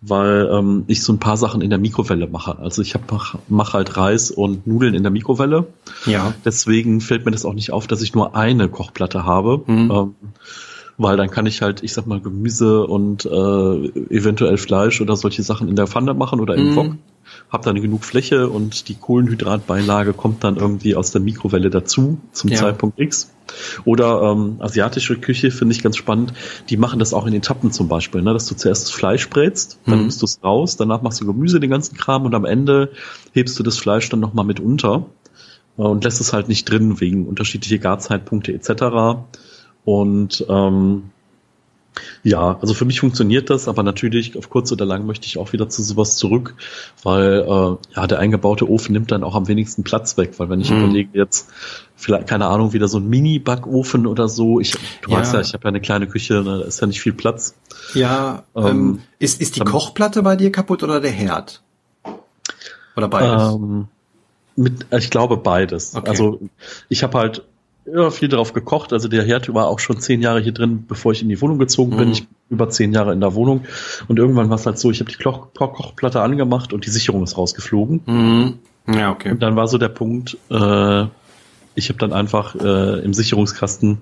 weil ähm, ich so ein paar Sachen in der Mikrowelle mache. Also ich mach, mach halt Reis und Nudeln in der Mikrowelle. Ja. Deswegen fällt mir das auch nicht auf, dass ich nur eine Kochplatte habe. Mhm. Ähm, weil dann kann ich halt, ich sag mal, Gemüse und äh, eventuell Fleisch oder solche Sachen in der Pfanne machen oder im mm. Wok habe dann genug Fläche und die Kohlenhydratbeilage kommt dann irgendwie aus der Mikrowelle dazu zum ja. Zeitpunkt X. Oder ähm, asiatische Küche finde ich ganz spannend. Die machen das auch in Etappen zum Beispiel, ne? dass du zuerst das Fleisch brätst, dann mhm. nimmst du es raus, danach machst du Gemüse, den ganzen Kram und am Ende hebst du das Fleisch dann nochmal mit unter äh, und lässt es halt nicht drin wegen unterschiedliche Garzeitpunkte etc. Und ähm, ja, also für mich funktioniert das, aber natürlich auf kurz oder lang möchte ich auch wieder zu sowas zurück, weil äh, ja der eingebaute Ofen nimmt dann auch am wenigsten Platz weg, weil wenn ich mhm. überlege jetzt vielleicht keine Ahnung wieder so ein Mini-Backofen oder so, ich du ja. weißt ja, ich habe ja eine kleine Küche, ne, da ist ja nicht viel Platz. Ja, ähm, ähm, ist ist die Kochplatte bei dir kaputt oder der Herd? Oder beides? Ähm, mit, ich glaube beides. Okay. Also ich habe halt ja, viel drauf gekocht. Also der Herd war auch schon zehn Jahre hier drin, bevor ich in die Wohnung gezogen bin. Mhm. Ich über zehn Jahre in der Wohnung. Und irgendwann war es halt so, ich habe die Koch Kochplatte angemacht und die Sicherung ist rausgeflogen. Mhm. Ja, okay. Und dann war so der Punkt, äh, ich habe dann einfach äh, im Sicherungskasten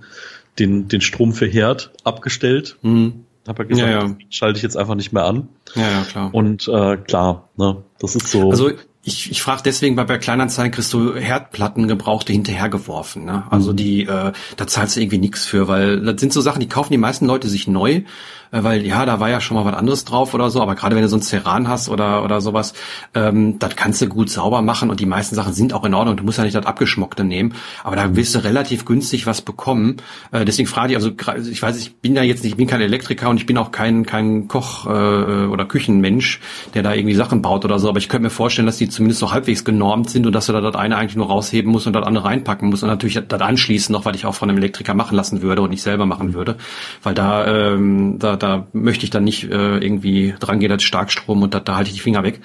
den, den Strom für Herd abgestellt. Mhm. Hab halt gesagt, ja, ja. schalte ich jetzt einfach nicht mehr an. Ja, ja, klar. Und äh, klar, ne, das ist so. Also ich, ich frage deswegen, weil bei Kleinanzeigen kriegst du Herdplatten gebrauchte hinterhergeworfen. Ne? Also mhm. die, äh, da zahlst du irgendwie nichts für, weil das sind so Sachen, die kaufen die meisten Leute sich neu weil ja, da war ja schon mal was anderes drauf oder so, aber gerade wenn du so ein Ceran hast oder, oder sowas, ähm, das kannst du gut sauber machen und die meisten Sachen sind auch in Ordnung. Du musst ja nicht das Abgeschmockte nehmen, aber da wirst du relativ günstig was bekommen. Äh, deswegen frage ich, also ich weiß, ich bin ja jetzt nicht, ich bin kein Elektriker und ich bin auch kein, kein Koch äh, oder Küchenmensch, der da irgendwie Sachen baut oder so, aber ich könnte mir vorstellen, dass die zumindest so halbwegs genormt sind und dass du da das eine eigentlich nur rausheben musst und das andere reinpacken musst und natürlich das anschließen noch, weil ich auch von einem Elektriker machen lassen würde und nicht selber machen würde, weil da, ähm, da da möchte ich dann nicht äh, irgendwie dran gehen als Starkstrom und da, da halte ich die Finger weg.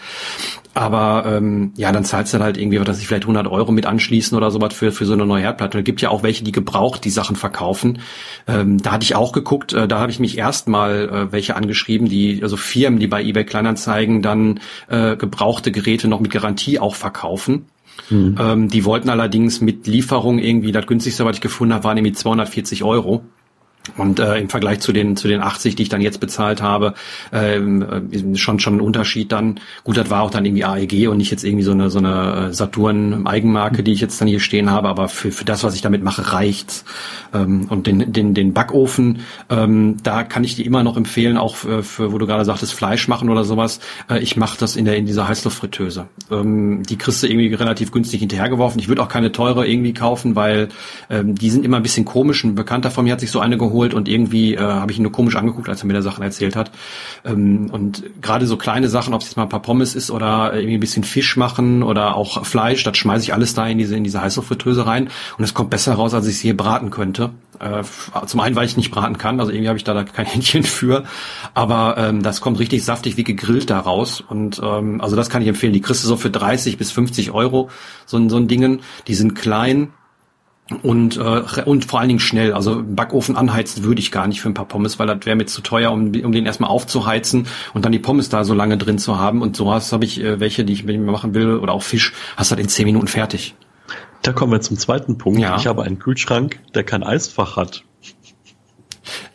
Aber ähm, ja, dann zahlst du dann halt irgendwie, was ich, vielleicht 100 Euro mit anschließen oder sowas für, für so eine neue Herdplatte. Es gibt ja auch welche, die gebraucht die Sachen verkaufen. Ähm, da hatte ich auch geguckt, äh, da habe ich mich erstmal äh, welche angeschrieben, die, also Firmen, die bei eBay Kleinanzeigen dann äh, gebrauchte Geräte noch mit Garantie auch verkaufen. Mhm. Ähm, die wollten allerdings mit Lieferung irgendwie, das günstigste, was ich gefunden habe, waren irgendwie 240 Euro. Und äh, im Vergleich zu den zu den 80, die ich dann jetzt bezahlt habe, ähm, äh, schon schon ein Unterschied dann. Gut, das war auch dann irgendwie AEG und nicht jetzt irgendwie so eine so eine äh, Saturn Eigenmarke, die ich jetzt dann hier stehen habe, aber für, für das, was ich damit mache, reicht's. Ähm, und den den den Backofen, ähm, da kann ich dir immer noch empfehlen, auch für, für wo du gerade sagtest Fleisch machen oder sowas. Äh, ich mache das in der in dieser Heißluftfritteuse. Ähm, die kriegst du irgendwie relativ günstig hinterhergeworfen. Ich würde auch keine teure irgendwie kaufen, weil ähm, die sind immer ein bisschen komisch. Ein Bekannter von mir hat sich so eine geholt geholt und irgendwie äh, habe ich ihn nur komisch angeguckt, als er mir da Sachen erzählt hat. Ähm, und gerade so kleine Sachen, ob es jetzt mal ein paar Pommes ist oder irgendwie ein bisschen Fisch machen oder auch Fleisch, das schmeiße ich alles da in diese in diese Heißluftfritteuse rein und es kommt besser raus, als ich es hier braten könnte. Äh, zum einen, weil ich nicht braten kann, also irgendwie habe ich da, da kein Händchen für, aber ähm, das kommt richtig saftig wie gegrillt da raus und ähm, also das kann ich empfehlen. Die kriegst du so für 30 bis 50 Euro, so, so ein Dingen. Die sind klein, und äh, und vor allen Dingen schnell. Also Backofen anheizen würde ich gar nicht für ein paar Pommes, weil das wäre mir zu teuer, um, um den erstmal aufzuheizen und dann die Pommes da so lange drin zu haben. Und so habe ich äh, welche, die ich mit mir machen will oder auch Fisch, hast du halt in zehn Minuten fertig. Da kommen wir zum zweiten Punkt. Ja. Ich habe einen Kühlschrank, der kein Eisfach hat.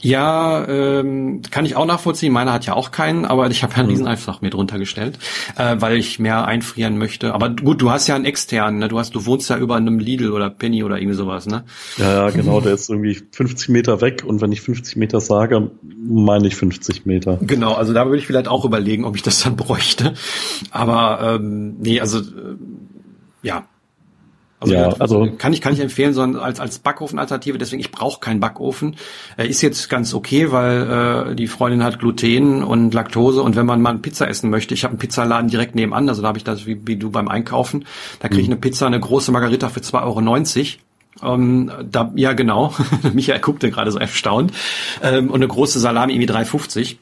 Ja, ähm, kann ich auch nachvollziehen. Meiner hat ja auch keinen, aber ich habe ja einen mhm. Rieseneifach mir drunter gestellt, äh, weil ich mehr einfrieren möchte. Aber gut, du hast ja einen externen, ne? Du hast, du wohnst ja über einem Lidl oder Penny oder irgendwie sowas, ne? Ja, genau, der ist irgendwie 50 Meter weg und wenn ich 50 Meter sage, meine ich 50 Meter. Genau, also da würde ich vielleicht auch überlegen, ob ich das dann bräuchte. Aber ähm, nee, also äh, ja, also, ja, also kann ich kann ich empfehlen, sondern als als Backofen-Alternative. Deswegen ich brauche keinen Backofen. Er ist jetzt ganz okay, weil äh, die Freundin hat Gluten und Laktose und wenn man mal eine Pizza essen möchte, ich habe einen Pizzaladen direkt nebenan, also da habe ich das wie, wie du beim Einkaufen. Da kriege ich mhm. eine Pizza, eine große Margarita für 2,90 Euro. Ähm, da, ja, genau. Michael guckte gerade so erstaunt. Ähm, und eine große Salami irgendwie 3,50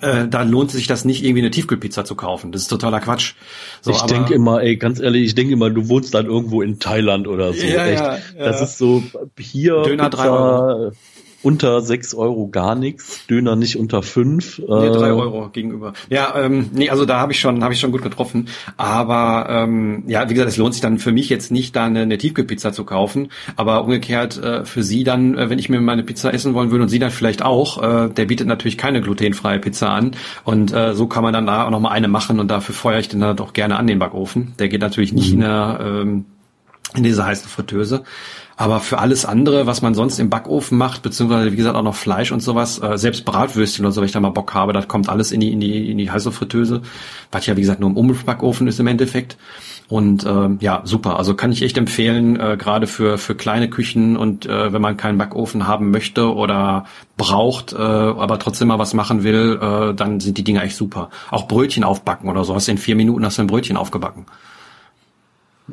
äh, da lohnt sich das nicht, irgendwie eine Tiefkühlpizza zu kaufen. Das ist totaler Quatsch. So, ich denke immer, ey, ganz ehrlich, ich denke immer, du wohnst dann irgendwo in Thailand oder so. Ja, echt. Ja, ja. Das ist so hier Döner Pizza, unter sechs Euro gar nichts, Döner nicht unter fünf. Nee, drei äh, Euro gegenüber. Ja, ähm, nee, also da habe ich schon, habe ich schon gut getroffen. Aber ähm, ja, wie gesagt, es lohnt sich dann für mich jetzt nicht, da eine, eine Tiefkühlpizza zu kaufen. Aber umgekehrt äh, für Sie dann, äh, wenn ich mir meine Pizza essen wollen würde und Sie dann vielleicht auch, äh, der bietet natürlich keine glutenfreie Pizza an. Und äh, so kann man dann da auch nochmal eine machen und dafür feuere ich den dann doch gerne an den Backofen. Der geht natürlich nicht mhm. in der ähm, in diese heiße Fritteuse. Aber für alles andere, was man sonst im Backofen macht, beziehungsweise wie gesagt auch noch Fleisch und sowas, äh, selbst Bratwürstchen oder so, wenn ich da mal Bock habe, das kommt alles in die in die in die heiße Fritteuse, was ja wie gesagt nur im Umluftbackofen ist im Endeffekt. Und äh, ja, super. Also kann ich echt empfehlen, äh, gerade für für kleine Küchen und äh, wenn man keinen Backofen haben möchte oder braucht, äh, aber trotzdem mal was machen will, äh, dann sind die Dinger echt super. Auch Brötchen aufbacken oder so. Hast du in vier Minuten hast du ein Brötchen aufgebacken.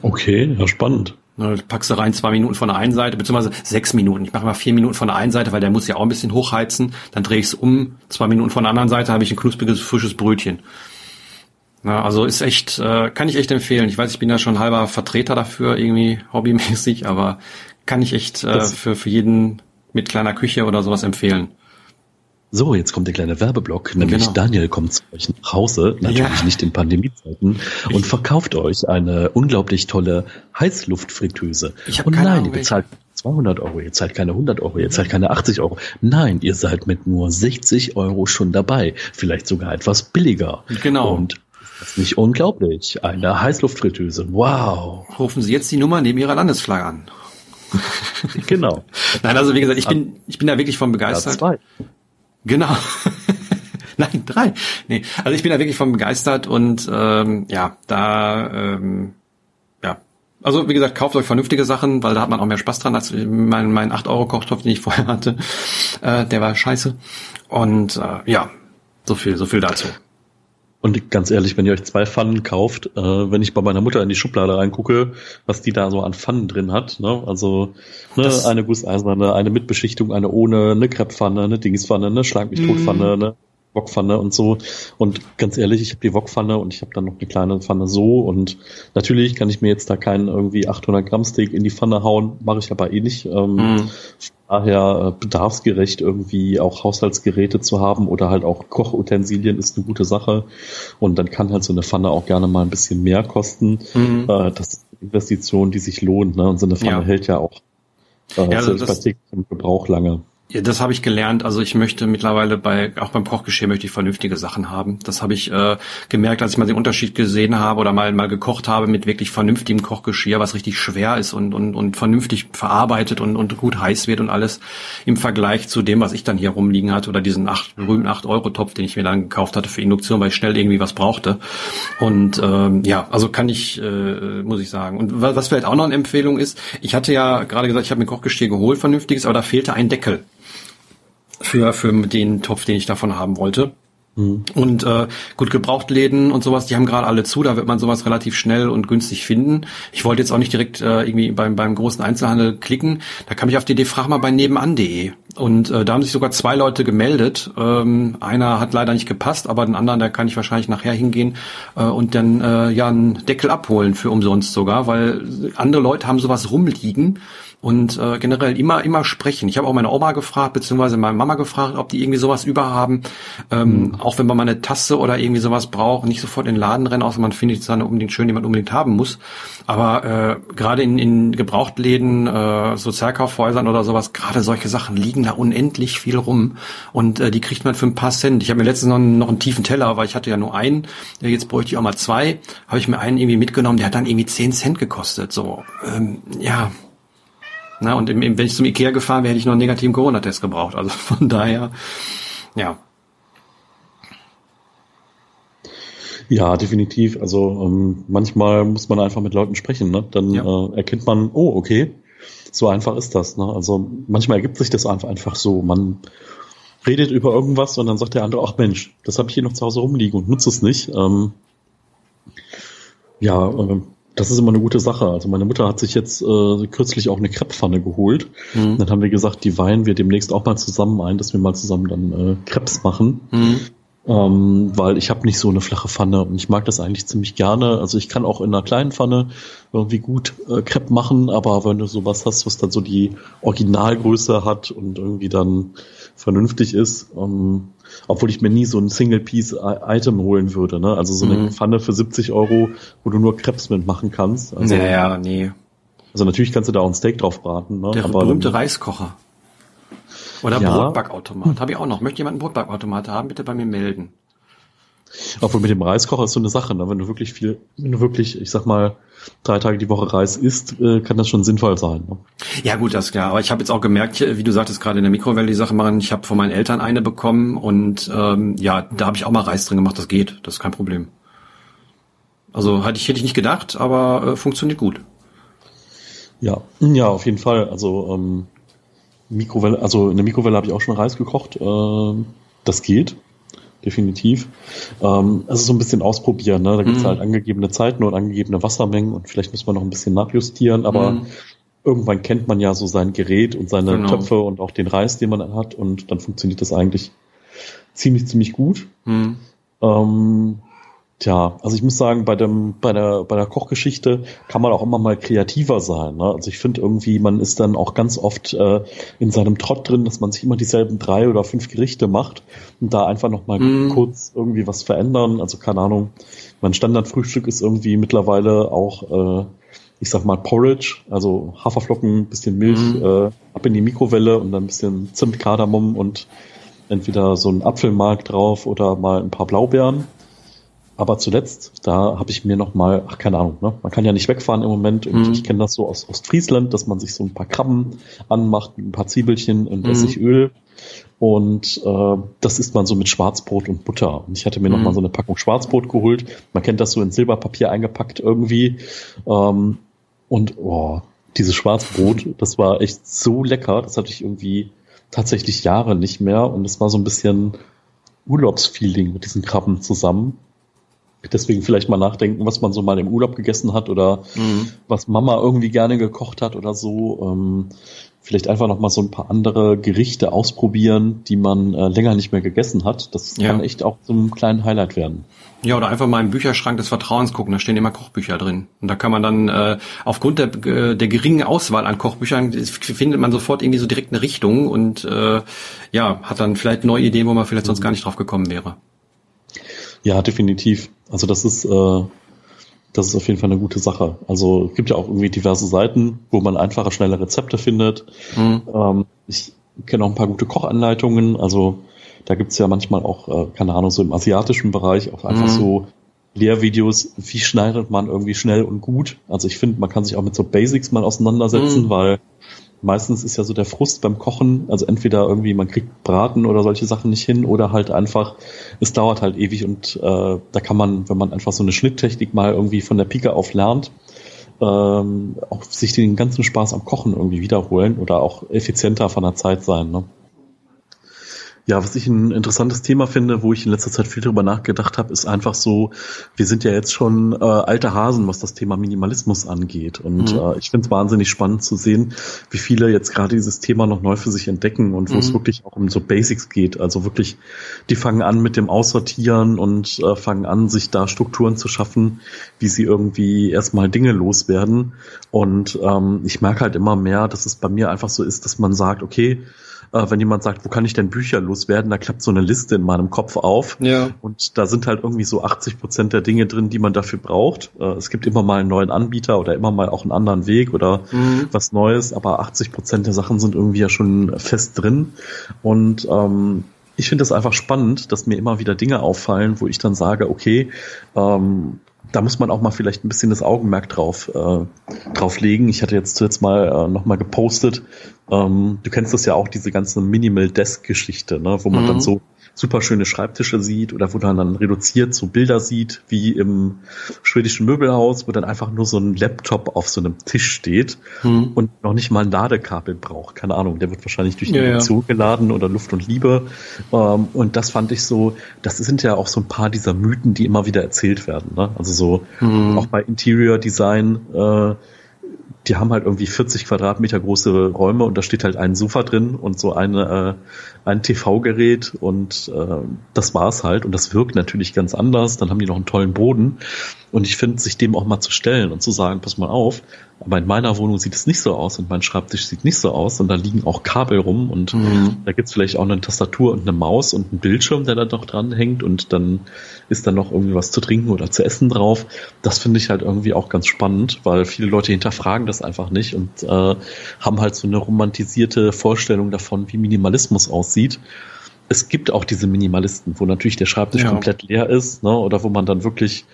Okay, ja spannend. Ne, packst du rein zwei Minuten von der einen Seite, beziehungsweise sechs Minuten. Ich mache mal vier Minuten von der einen Seite, weil der muss ja auch ein bisschen hochheizen. Dann drehe ich es um, zwei Minuten von der anderen Seite habe ich ein knuspriges, frisches Brötchen. Na, also ist echt, äh, kann ich echt empfehlen. Ich weiß, ich bin ja schon halber Vertreter dafür, irgendwie hobbymäßig, aber kann ich echt äh, für, für jeden mit kleiner Küche oder sowas empfehlen. So, jetzt kommt der kleine Werbeblock, nämlich genau. Daniel kommt zu euch nach Hause, natürlich ja. nicht in Pandemiezeiten, und verkauft euch eine unglaublich tolle Heißluftfritteuse. Ich und nein, Ahnung, ihr bezahlt 200 Euro, ihr zahlt keine 100 Euro, ihr zahlt keine 80 Euro. Nein, ihr seid mit nur 60 Euro schon dabei, vielleicht sogar etwas billiger. Genau. Und das ist nicht unglaublich. Eine Heißluftfritteuse. Wow. Rufen Sie jetzt die Nummer neben Ihrer Landesflagge an. genau. Nein, also wie gesagt, ich bin, ich bin da wirklich von begeistert. Genau. Nein, drei. Nee, also ich bin da wirklich von begeistert und ähm, ja, da ähm, ja. Also wie gesagt, kauft euch vernünftige Sachen, weil da hat man auch mehr Spaß dran als mein, mein 8-Euro-Kochtopf, den ich vorher hatte. Äh, der war scheiße. Und äh, ja, so viel, so viel dazu. Und ganz ehrlich, wenn ihr euch zwei Pfannen kauft, äh, wenn ich bei meiner Mutter in die Schublade reingucke, was die da so an Pfannen drin hat, ne? also ne, eine Gusseiserne, eine mit Beschichtung, eine ohne, eine Krepppfanne, eine Dingspfanne, eine Schlag mich Totpfanne, mm. eine Wokpfanne und so. Und ganz ehrlich, ich habe die Wokpfanne und ich habe dann noch eine kleine Pfanne so. Und natürlich kann ich mir jetzt da keinen irgendwie 800 Gramm Steak in die Pfanne hauen, mache ich aber eh nicht. Ähm, mm. Daher äh, bedarfsgerecht irgendwie auch Haushaltsgeräte zu haben oder halt auch Kochutensilien ist eine gute Sache. Und dann kann halt so eine Pfanne auch gerne mal ein bisschen mehr kosten. Mm. Äh, das ist eine Investition, die sich lohnt. Ne? Und so eine Pfanne ja. hält ja auch äh, ja, also täglichem Gebrauch lange. Ja, das habe ich gelernt. Also ich möchte mittlerweile bei, auch beim Kochgeschirr möchte ich vernünftige Sachen haben. Das habe ich äh, gemerkt, als ich mal den Unterschied gesehen habe oder mal mal gekocht habe mit wirklich vernünftigem Kochgeschirr, was richtig schwer ist und und, und vernünftig verarbeitet und, und gut heiß wird und alles im Vergleich zu dem, was ich dann hier rumliegen hatte oder diesen acht, berühmten 8-Euro-Topf, den ich mir dann gekauft hatte für Induktion, weil ich schnell irgendwie was brauchte. Und ähm, ja, also kann ich, äh, muss ich sagen. Und was vielleicht auch noch eine Empfehlung ist, ich hatte ja gerade gesagt, ich habe mir Kochgeschirr geholt, vernünftiges, aber da fehlte ein Deckel für, für den Topf, den ich davon haben wollte. Mhm. Und äh, gut, Gebrauchtläden und sowas, die haben gerade alle zu, da wird man sowas relativ schnell und günstig finden. Ich wollte jetzt auch nicht direkt äh, irgendwie beim, beim großen Einzelhandel klicken. Da kam ich auf die Idee, frag mal bei nebenan.de. Und äh, da haben sich sogar zwei Leute gemeldet. Ähm, einer hat leider nicht gepasst, aber den anderen, da kann ich wahrscheinlich nachher hingehen äh, und dann äh, ja einen Deckel abholen für umsonst sogar, weil andere Leute haben sowas rumliegen und äh, generell immer immer sprechen. Ich habe auch meine Oma gefragt, beziehungsweise meine Mama gefragt, ob die irgendwie sowas über haben. Ähm, mhm. Auch wenn man mal eine Tasse oder irgendwie sowas braucht, nicht sofort in den Laden rennen, außer man findet es dann unbedingt schön, die man unbedingt haben muss. Aber äh, gerade in, in Gebrauchtläden, äh, Sozialkaufhäusern oder sowas, gerade solche Sachen liegen da unendlich viel rum und äh, die kriegt man für ein paar Cent. Ich habe mir letztens noch, noch einen tiefen Teller, weil ich hatte ja nur einen, jetzt bräuchte ich auch mal zwei, habe ich mir einen irgendwie mitgenommen, der hat dann irgendwie zehn Cent gekostet. So, ähm, ja, na, und im, im, wenn ich zum Ikea gefahren wäre, hätte ich noch einen negativen Corona-Test gebraucht. Also von daher, ja. Ja, definitiv. Also ähm, manchmal muss man einfach mit Leuten sprechen. Ne? Dann ja. äh, erkennt man, oh, okay, so einfach ist das. Ne? Also manchmal ergibt sich das einfach, einfach so. Man redet über irgendwas und dann sagt der andere, ach Mensch, das habe ich hier noch zu Hause rumliegen und nutze es nicht. Ähm, ja, äh, das ist immer eine gute Sache. Also meine Mutter hat sich jetzt äh, kürzlich auch eine Krepppfanne geholt. Mhm. Dann haben wir gesagt, die weihen wir demnächst auch mal zusammen ein, dass wir mal zusammen dann äh, Krebs machen. Mhm. Ähm, weil ich habe nicht so eine flache Pfanne und ich mag das eigentlich ziemlich gerne. Also ich kann auch in einer kleinen Pfanne irgendwie gut äh, Crepe machen, aber wenn du sowas hast, was dann so die Originalgröße hat und irgendwie dann vernünftig ist, ähm, obwohl ich mir nie so ein Single-Piece-Item holen würde. Ne? Also so eine mhm. Pfanne für 70 Euro, wo du nur Krebs mitmachen kannst. Also, naja, nee. Also natürlich kannst du da auch ein Steak drauf braten. Ne? Der Aber berühmte dann, Reiskocher. Oder ja. Brotbackautomat. Habe ich auch noch. Möchte jemand einen Brotbackautomat haben? Bitte bei mir melden. Obwohl mit dem Reiskocher ist so eine Sache, ne? wenn du wirklich viel, wenn du wirklich, ich sag mal, drei Tage die Woche Reis isst, äh, kann das schon sinnvoll sein. Ne? Ja gut, das ist klar. Aber ich habe jetzt auch gemerkt, wie du sagtest, gerade in der Mikrowelle die Sache machen, ich habe von meinen Eltern eine bekommen und ähm, ja, da habe ich auch mal Reis drin gemacht, das geht, das ist kein Problem. Also hätte ich, hätte ich nicht gedacht, aber äh, funktioniert gut. Ja, ja, auf jeden Fall. Also ähm, Mikrowelle, also in der Mikrowelle habe ich auch schon Reis gekocht. Äh, das geht definitiv. Ähm, also so ein bisschen ausprobieren. Ne? Da gibt es mm. halt angegebene Zeiten und angegebene Wassermengen und vielleicht muss man noch ein bisschen nachjustieren, aber mm. irgendwann kennt man ja so sein Gerät und seine genau. Töpfe und auch den Reis, den man hat und dann funktioniert das eigentlich ziemlich, ziemlich gut. Mm. Ähm, Tja, also ich muss sagen, bei dem, bei der, bei der Kochgeschichte kann man auch immer mal kreativer sein. Ne? Also ich finde irgendwie, man ist dann auch ganz oft äh, in seinem Trott drin, dass man sich immer dieselben drei oder fünf Gerichte macht und da einfach noch mal mm. kurz irgendwie was verändern. Also keine Ahnung, mein Standardfrühstück ist irgendwie mittlerweile auch, äh, ich sag mal Porridge, also Haferflocken, bisschen Milch, mm. äh, ab in die Mikrowelle und dann ein bisschen Zimt, Kardamom und entweder so ein Apfelmark drauf oder mal ein paar Blaubeeren aber zuletzt, da habe ich mir noch mal, ach keine Ahnung, ne? man kann ja nicht wegfahren im Moment und mhm. ich kenne das so aus Ostfriesland, dass man sich so ein paar Krabben anmacht, ein paar Zwiebelchen und mhm. Essigöl und äh, das isst man so mit Schwarzbrot und Butter. Und ich hatte mir mhm. noch mal so eine Packung Schwarzbrot geholt. Man kennt das so in Silberpapier eingepackt irgendwie ähm, und oh, dieses Schwarzbrot, das war echt so lecker, das hatte ich irgendwie tatsächlich Jahre nicht mehr und es war so ein bisschen Urlaubsfeeling mit diesen Krabben zusammen. Deswegen vielleicht mal nachdenken, was man so mal im Urlaub gegessen hat oder mhm. was Mama irgendwie gerne gekocht hat oder so. Ähm, vielleicht einfach noch mal so ein paar andere Gerichte ausprobieren, die man äh, länger nicht mehr gegessen hat. Das ja. kann echt auch so ein kleinen Highlight werden. Ja, oder einfach mal im Bücherschrank des Vertrauens gucken, da stehen immer Kochbücher drin. Und da kann man dann äh, aufgrund der, äh, der geringen Auswahl an Kochbüchern findet man sofort irgendwie so direkt eine Richtung und äh, ja, hat dann vielleicht neue Ideen, wo man vielleicht sonst mhm. gar nicht drauf gekommen wäre. Ja, definitiv. Also das ist, äh, das ist auf jeden Fall eine gute Sache. Also es gibt ja auch irgendwie diverse Seiten, wo man einfache, schnelle Rezepte findet. Mhm. Ähm, ich kenne auch ein paar gute Kochanleitungen. Also da gibt's ja manchmal auch, äh, keine Ahnung, so im asiatischen Bereich auch einfach mhm. so Lehrvideos, wie schneidet man irgendwie schnell und gut. Also ich finde, man kann sich auch mit so Basics mal auseinandersetzen, mhm. weil meistens ist ja so der Frust beim Kochen, also entweder irgendwie man kriegt Braten oder solche Sachen nicht hin oder halt einfach, es dauert halt ewig und äh, da kann man, wenn man einfach so eine Schnitttechnik mal irgendwie von der Pike auf lernt, ähm, auch sich den ganzen Spaß am Kochen irgendwie wiederholen oder auch effizienter von der Zeit sein. Ne? Ja, was ich ein interessantes Thema finde, wo ich in letzter Zeit viel drüber nachgedacht habe, ist einfach so, wir sind ja jetzt schon äh, alte Hasen, was das Thema Minimalismus angeht. Und mhm. äh, ich finde es wahnsinnig spannend zu sehen, wie viele jetzt gerade dieses Thema noch neu für sich entdecken und wo mhm. es wirklich auch um so Basics geht. Also wirklich, die fangen an mit dem Aussortieren und äh, fangen an, sich da Strukturen zu schaffen, wie sie irgendwie erstmal Dinge loswerden. Und ähm, ich merke halt immer mehr, dass es bei mir einfach so ist, dass man sagt, okay, äh, wenn jemand sagt, wo kann ich denn Bücher loswerden, da klappt so eine Liste in meinem Kopf auf. Ja. Und da sind halt irgendwie so 80 Prozent der Dinge drin, die man dafür braucht. Äh, es gibt immer mal einen neuen Anbieter oder immer mal auch einen anderen Weg oder mhm. was Neues, aber 80 Prozent der Sachen sind irgendwie ja schon fest drin. Und ähm, ich finde es einfach spannend, dass mir immer wieder Dinge auffallen, wo ich dann sage, okay, ähm, da muss man auch mal vielleicht ein bisschen das Augenmerk drauf, äh, drauf legen. Ich hatte jetzt zuletzt mal äh, nochmal gepostet, ähm, du kennst das ja auch, diese ganze Minimal Desk Geschichte, ne, wo man mhm. dann so super schöne Schreibtische sieht oder wo man dann reduziert so Bilder sieht, wie im schwedischen Möbelhaus, wo dann einfach nur so ein Laptop auf so einem Tisch steht hm. und noch nicht mal ein Ladekabel braucht. Keine Ahnung, der wird wahrscheinlich durch die ja, ja. geladen oder Luft und Liebe. Ähm, und das fand ich so, das sind ja auch so ein paar dieser Mythen, die immer wieder erzählt werden. Ne? Also so hm. auch bei Interior Design, äh, die haben halt irgendwie 40 Quadratmeter große Räume und da steht halt ein Sofa drin und so eine, äh, ein TV-Gerät und äh, das war's halt. Und das wirkt natürlich ganz anders. Dann haben die noch einen tollen Boden. Und ich finde, sich dem auch mal zu stellen und zu sagen, pass mal auf, aber in meiner Wohnung sieht es nicht so aus und mein Schreibtisch sieht nicht so aus und da liegen auch Kabel rum und mhm. da gibt's vielleicht auch eine Tastatur und eine Maus und einen Bildschirm, der da noch dran hängt und dann ist da noch irgendwie was zu trinken oder zu essen drauf. Das finde ich halt irgendwie auch ganz spannend, weil viele Leute hinterfragen das einfach nicht und äh, haben halt so eine romantisierte Vorstellung davon, wie Minimalismus aussieht es gibt auch diese Minimalisten, wo natürlich der Schreibtisch ja. komplett leer ist, ne, oder wo man dann wirklich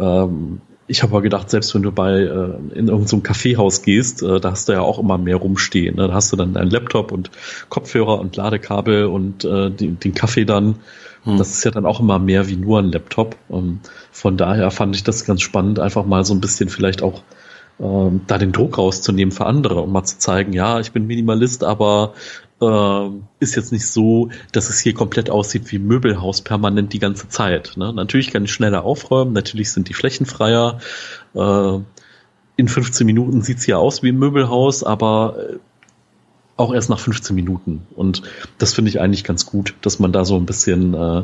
ähm, ich habe aber gedacht, selbst wenn du bei äh, in irgendein so Kaffeehaus gehst, äh, da hast du ja auch immer mehr rumstehen. Ne? Da hast du dann deinen Laptop und Kopfhörer und Ladekabel und äh, den, den Kaffee dann. Hm. Das ist ja dann auch immer mehr wie nur ein Laptop. Ähm, von daher fand ich das ganz spannend, einfach mal so ein bisschen vielleicht auch ähm, da den Druck rauszunehmen für andere und mal zu zeigen, ja, ich bin Minimalist, aber äh, ist jetzt nicht so, dass es hier komplett aussieht wie Möbelhaus permanent die ganze Zeit. Ne? Natürlich kann ich schneller aufräumen, natürlich sind die Flächen freier. Äh, in 15 Minuten sieht's hier aus wie ein Möbelhaus, aber äh, auch erst nach 15 Minuten. Und das finde ich eigentlich ganz gut, dass man da so ein bisschen äh,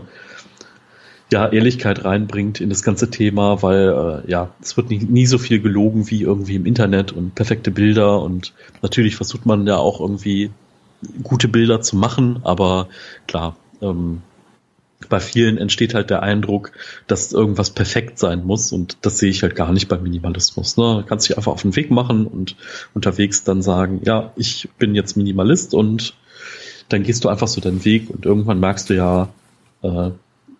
ja, Ehrlichkeit reinbringt in das ganze Thema, weil äh, ja, es wird nie, nie so viel gelogen wie irgendwie im Internet und perfekte Bilder und natürlich versucht man ja auch irgendwie gute Bilder zu machen, aber klar, ähm, bei vielen entsteht halt der Eindruck, dass irgendwas perfekt sein muss und das sehe ich halt gar nicht beim Minimalismus. Ne? Du kannst dich einfach auf den Weg machen und unterwegs dann sagen, ja, ich bin jetzt Minimalist und dann gehst du einfach so deinen Weg und irgendwann merkst du ja, äh,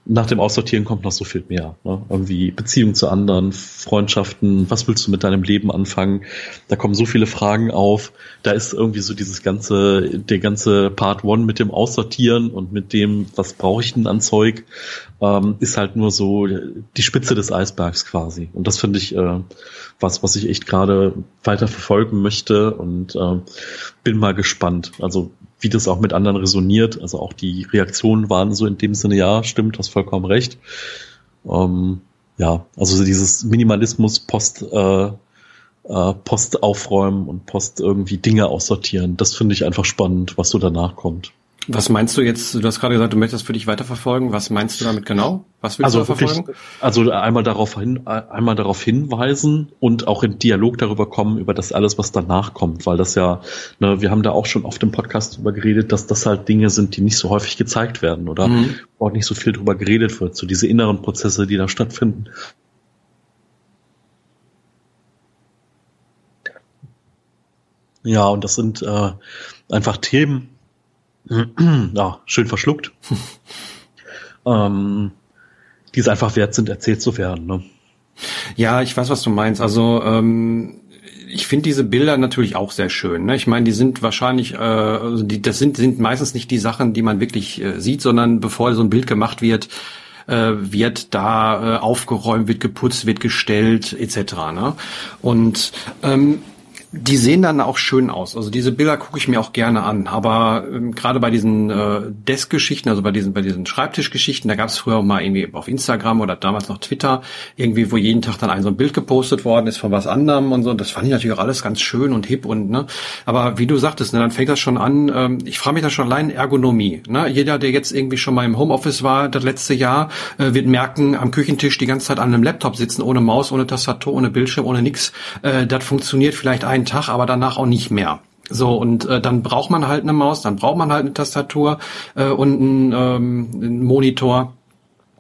nach dem Aussortieren kommt noch so viel mehr. Ne? Irgendwie Beziehungen zu anderen, Freundschaften, was willst du mit deinem Leben anfangen? Da kommen so viele Fragen auf. Da ist irgendwie so dieses ganze, der ganze Part One mit dem Aussortieren und mit dem, was brauche ich denn an Zeug, ähm, ist halt nur so die Spitze des Eisbergs quasi. Und das finde ich äh, was, was ich echt gerade weiter verfolgen möchte und äh, bin mal gespannt. Also wie das auch mit anderen resoniert. Also auch die Reaktionen waren so in dem Sinne, ja, stimmt, hast vollkommen recht. Ähm, ja, also dieses Minimalismus Post, äh, äh, Post aufräumen und Post irgendwie Dinge aussortieren, das finde ich einfach spannend, was so danach kommt. Was meinst du jetzt? Du hast gerade gesagt, du möchtest das für dich weiterverfolgen. Was meinst du damit genau? Was willst also du verfolgen? Also einmal darauf hin, einmal darauf hinweisen und auch in Dialog darüber kommen über das alles, was danach kommt, weil das ja, ne, wir haben da auch schon oft im Podcast drüber geredet, dass das halt Dinge sind, die nicht so häufig gezeigt werden oder mhm. auch nicht so viel drüber geredet wird, so diese inneren Prozesse, die da stattfinden. Ja, und das sind äh, einfach Themen, ja, schön verschluckt. ähm, die es einfach wert sind, erzählt zu werden. Ne? Ja, ich weiß, was du meinst. Also ähm, ich finde diese Bilder natürlich auch sehr schön. Ne? Ich meine, die sind wahrscheinlich, äh, also die, das sind, sind meistens nicht die Sachen, die man wirklich äh, sieht, sondern bevor so ein Bild gemacht wird, äh, wird da äh, aufgeräumt, wird geputzt, wird gestellt, etc. Ne? Und ähm, die sehen dann auch schön aus. Also diese Bilder gucke ich mir auch gerne an. Aber ähm, gerade bei diesen äh, Desk-Geschichten, also bei diesen, bei diesen Schreibtischgeschichten, da gab es früher mal irgendwie auf Instagram oder damals noch Twitter, irgendwie, wo jeden Tag dann ein so ein Bild gepostet worden ist von was anderem und so. Das fand ich natürlich auch alles ganz schön und hip und ne. Aber wie du sagtest, ne, dann fängt das schon an, ähm, ich frage mich da schon allein Ergonomie. Ne? Jeder, der jetzt irgendwie schon mal im Homeoffice war, das letzte Jahr, äh, wird merken, am Küchentisch die ganze Zeit an einem Laptop sitzen, ohne Maus, ohne Tastatur, ohne Bildschirm, ohne nix. Äh, das funktioniert vielleicht einen Tag, aber danach auch nicht mehr. So, und äh, dann braucht man halt eine Maus, dann braucht man halt eine Tastatur äh, und einen, ähm, einen Monitor.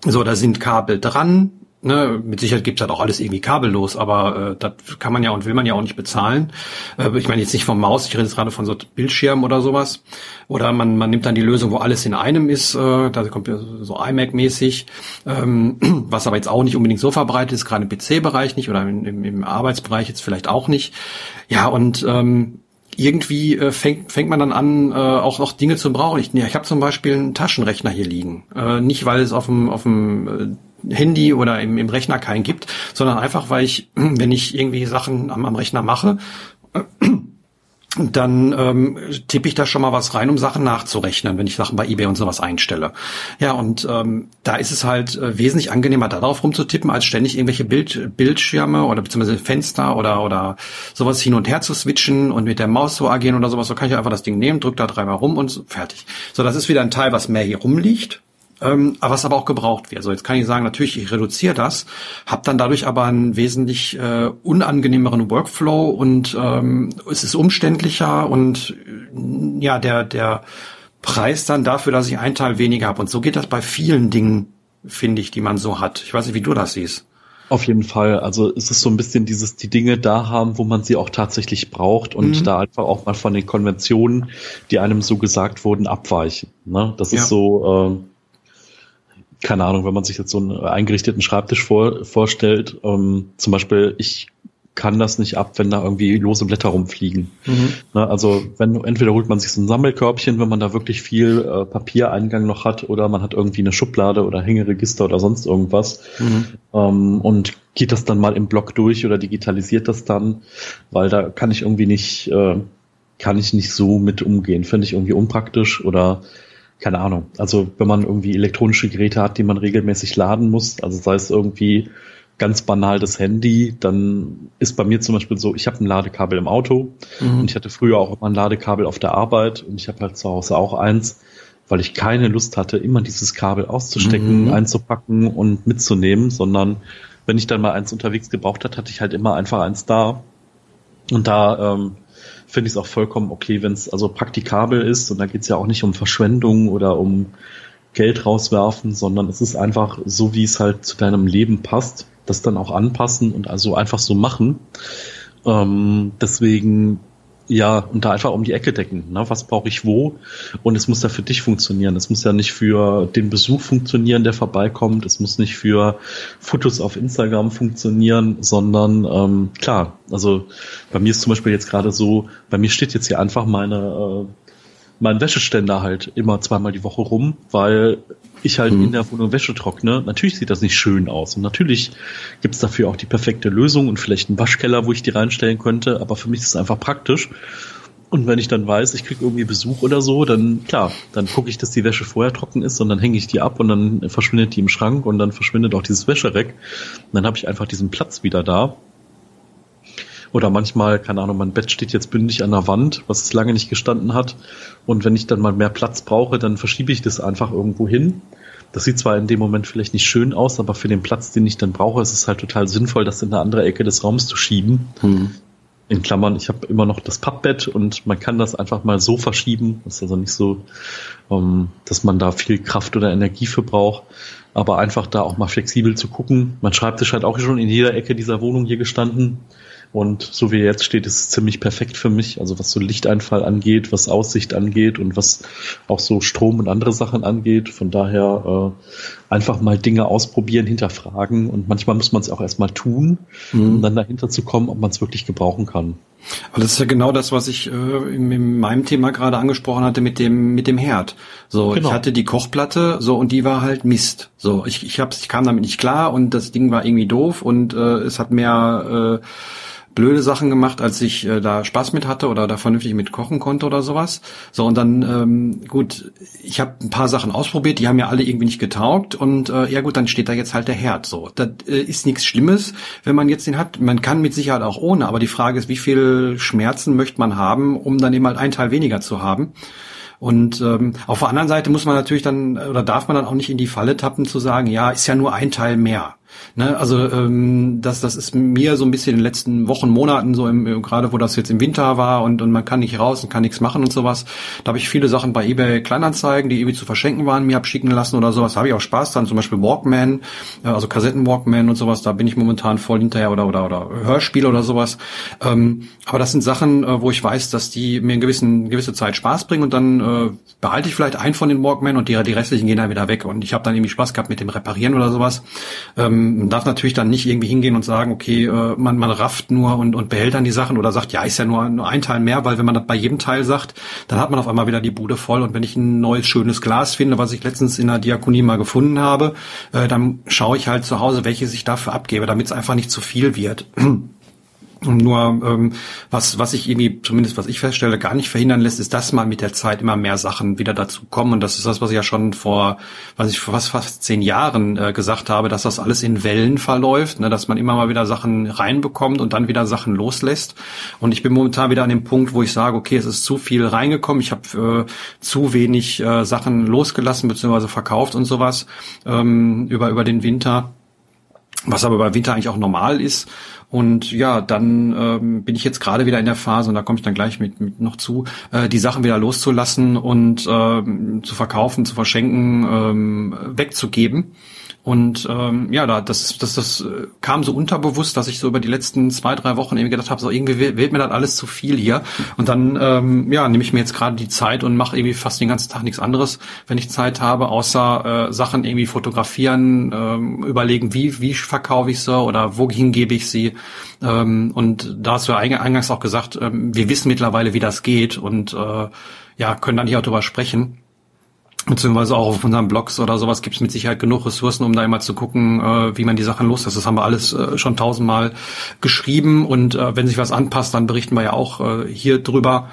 So, da sind Kabel dran. Ne, mit Sicherheit gibt's halt auch alles irgendwie kabellos, aber äh, das kann man ja und will man ja auch nicht bezahlen. Äh, ich meine jetzt nicht vom Maus, ich rede jetzt gerade von so Bildschirmen oder sowas. Oder man, man nimmt dann die Lösung, wo alles in einem ist, äh, da kommt so iMac-mäßig, ähm, was aber jetzt auch nicht unbedingt so verbreitet ist, gerade im PC-Bereich nicht oder im, im Arbeitsbereich jetzt vielleicht auch nicht. Ja, und ähm, irgendwie äh, fängt, fängt man dann an, äh, auch noch Dinge zu brauchen. Ich, ja, ich habe zum Beispiel einen Taschenrechner hier liegen. Äh, nicht, weil es auf dem, auf dem äh, Handy oder im, im Rechner keinen gibt, sondern einfach, weil ich, wenn ich irgendwie Sachen am, am Rechner mache, dann ähm, tippe ich da schon mal was rein, um Sachen nachzurechnen, wenn ich Sachen bei eBay und sowas einstelle. Ja, und ähm, da ist es halt äh, wesentlich angenehmer, darauf rumzutippen, als ständig irgendwelche Bild, Bildschirme oder beziehungsweise Fenster oder oder sowas hin und her zu switchen und mit der Maus zu agieren oder sowas. So kann ich einfach das Ding nehmen, drück da dreimal rum und fertig. So, das ist wieder ein Teil, was mehr hier rumliegt ähm, was aber auch gebraucht wird. Also jetzt kann ich sagen, natürlich, ich reduziere das, habe dann dadurch aber einen wesentlich äh, unangenehmeren Workflow und ähm, es ist umständlicher und äh, ja, der, der Preis dann dafür, dass ich einen Teil weniger habe. Und so geht das bei vielen Dingen, finde ich, die man so hat. Ich weiß nicht, wie du das siehst. Auf jeden Fall. Also es ist so ein bisschen dieses, die Dinge da haben, wo man sie auch tatsächlich braucht und mhm. da einfach auch mal von den Konventionen, die einem so gesagt wurden, abweichen. Ne? Das ja. ist so, äh, keine Ahnung, wenn man sich jetzt so einen eingerichteten Schreibtisch vor, vorstellt, ähm, zum Beispiel, ich kann das nicht ab, wenn da irgendwie lose Blätter rumfliegen. Mhm. Ne, also wenn entweder holt man sich so ein Sammelkörbchen, wenn man da wirklich viel äh, Papiereingang noch hat, oder man hat irgendwie eine Schublade oder Hängeregister oder sonst irgendwas mhm. ähm, und geht das dann mal im Block durch oder digitalisiert das dann, weil da kann ich irgendwie nicht, äh, kann ich nicht so mit umgehen. Finde ich irgendwie unpraktisch oder keine Ahnung. Also wenn man irgendwie elektronische Geräte hat, die man regelmäßig laden muss, also sei es irgendwie ganz banal das Handy, dann ist bei mir zum Beispiel so, ich habe ein Ladekabel im Auto mhm. und ich hatte früher auch immer ein Ladekabel auf der Arbeit und ich habe halt zu Hause auch eins, weil ich keine Lust hatte, immer dieses Kabel auszustecken, mhm. einzupacken und mitzunehmen, sondern wenn ich dann mal eins unterwegs gebraucht hat, hatte ich halt immer einfach eins da. Und da ähm, finde ich es auch vollkommen okay, wenn es also praktikabel ist und da geht es ja auch nicht um Verschwendung oder um Geld rauswerfen, sondern es ist einfach so, wie es halt zu deinem Leben passt, das dann auch anpassen und also einfach so machen. Ähm, deswegen ja, und da einfach um die Ecke decken. Ne? Was brauche ich wo? Und es muss ja für dich funktionieren. Es muss ja nicht für den Besuch funktionieren, der vorbeikommt. Es muss nicht für Fotos auf Instagram funktionieren, sondern ähm, klar, also bei mir ist zum Beispiel jetzt gerade so, bei mir steht jetzt hier einfach meine äh, mein Wäscheständer halt immer zweimal die Woche rum, weil ich halt mhm. in der Wohnung Wäsche trockne. Natürlich sieht das nicht schön aus und natürlich gibt's dafür auch die perfekte Lösung und vielleicht einen Waschkeller, wo ich die reinstellen könnte, aber für mich ist es einfach praktisch. Und wenn ich dann weiß, ich krieg irgendwie Besuch oder so, dann klar, dann gucke ich, dass die Wäsche vorher trocken ist und dann hänge ich die ab und dann verschwindet die im Schrank und dann verschwindet auch dieses Wäschereck. Und dann habe ich einfach diesen Platz wieder da oder manchmal, keine Ahnung, mein Bett steht jetzt bündig an der Wand, was es lange nicht gestanden hat. Und wenn ich dann mal mehr Platz brauche, dann verschiebe ich das einfach irgendwo hin. Das sieht zwar in dem Moment vielleicht nicht schön aus, aber für den Platz, den ich dann brauche, ist es halt total sinnvoll, das in eine andere Ecke des Raums zu schieben. Hm. In Klammern, ich habe immer noch das Pappbett und man kann das einfach mal so verschieben. Das ist also nicht so, ähm, dass man da viel Kraft oder Energie für braucht. Aber einfach da auch mal flexibel zu gucken. Mein Schreibtisch hat auch schon in jeder Ecke dieser Wohnung hier gestanden Und so wie er jetzt steht, ist es ziemlich perfekt für mich. Also was so Lichteinfall angeht, was Aussicht angeht und was auch so Strom und andere Sachen angeht. Von daher äh, einfach mal Dinge ausprobieren, hinterfragen und manchmal muss man es auch erstmal tun, mhm. um dann dahinter zu kommen, ob man es wirklich gebrauchen kann. Aber das ist ja genau das, was ich äh, in, in meinem Thema gerade angesprochen hatte mit dem mit dem Herd. So, genau. ich hatte die Kochplatte, so und die war halt Mist. So, ich ich hab's, ich kam damit nicht klar und das Ding war irgendwie doof und äh, es hat mehr äh, blöde Sachen gemacht, als ich äh, da Spaß mit hatte oder da vernünftig mit kochen konnte oder sowas. So und dann ähm, gut, ich habe ein paar Sachen ausprobiert, die haben mir alle irgendwie nicht getaugt und äh, ja gut, dann steht da jetzt halt der Herd. So, das äh, ist nichts Schlimmes, wenn man jetzt den hat. Man kann mit Sicherheit auch ohne, aber die Frage ist, wie viel Schmerzen möchte man haben, um dann eben halt einen Teil weniger zu haben. Und ähm, auf der anderen Seite muss man natürlich dann oder darf man dann auch nicht in die Falle tappen zu sagen, ja, ist ja nur ein Teil mehr. Ne, also ähm, das, das ist mir so ein bisschen in den letzten Wochen, Monaten, so im, gerade wo das jetzt im Winter war und, und man kann nicht raus und kann nichts machen und sowas. Da habe ich viele Sachen bei eBay Kleinanzeigen, die irgendwie zu verschenken waren, mir abschicken lassen oder sowas. Da habe ich auch Spaß dran, zum Beispiel Walkman, äh, also Kassetten Walkman und sowas. Da bin ich momentan voll hinterher oder oder oder Hörspiel oder sowas. Ähm, aber das sind Sachen, äh, wo ich weiß, dass die mir in gewissen gewisse Zeit Spaß bringen und dann äh, behalte ich vielleicht einen von den Walkman und die, die restlichen gehen dann wieder weg und ich habe dann irgendwie Spaß gehabt mit dem Reparieren oder sowas. Ähm, man darf natürlich dann nicht irgendwie hingehen und sagen, okay, äh, man, man rafft nur und, und behält dann die Sachen oder sagt, ja, ist ja nur, nur ein Teil mehr, weil wenn man das bei jedem Teil sagt, dann hat man auf einmal wieder die Bude voll. Und wenn ich ein neues, schönes Glas finde, was ich letztens in der Diakonie mal gefunden habe, äh, dann schaue ich halt zu Hause, welches ich dafür abgebe, damit es einfach nicht zu viel wird. Nur ähm, was, was ich irgendwie, zumindest was ich feststelle, gar nicht verhindern lässt, ist, dass mal mit der Zeit immer mehr Sachen wieder dazu kommen. Und das ist das, was ich ja schon vor, was ich vor fast, fast zehn Jahren äh, gesagt habe, dass das alles in Wellen verläuft, ne, dass man immer mal wieder Sachen reinbekommt und dann wieder Sachen loslässt. Und ich bin momentan wieder an dem Punkt, wo ich sage, okay, es ist zu viel reingekommen, ich habe äh, zu wenig äh, Sachen losgelassen bzw. verkauft und sowas ähm, über, über den Winter was aber bei Winter eigentlich auch normal ist. Und ja, dann ähm, bin ich jetzt gerade wieder in der Phase, und da komme ich dann gleich mit, mit noch zu, äh, die Sachen wieder loszulassen und ähm, zu verkaufen, zu verschenken, ähm, wegzugeben. Und ähm, ja, da, das, das, das äh, kam so unterbewusst, dass ich so über die letzten zwei, drei Wochen irgendwie gedacht habe, so irgendwie wird mir das alles zu viel hier. Und dann ähm, ja, nehme ich mir jetzt gerade die Zeit und mache irgendwie fast den ganzen Tag nichts anderes, wenn ich Zeit habe, außer äh, Sachen irgendwie fotografieren, ähm, überlegen, wie, wie verkaufe ich sie oder wohin gebe ich sie. Ähm, und da hast du ja eingangs auch gesagt, ähm, wir wissen mittlerweile, wie das geht und äh, ja, können dann hier auch drüber sprechen beziehungsweise auch auf unseren Blogs oder sowas gibt es mit Sicherheit genug Ressourcen, um da immer zu gucken, äh, wie man die Sachen loslässt. Das haben wir alles äh, schon tausendmal geschrieben und äh, wenn sich was anpasst, dann berichten wir ja auch äh, hier drüber.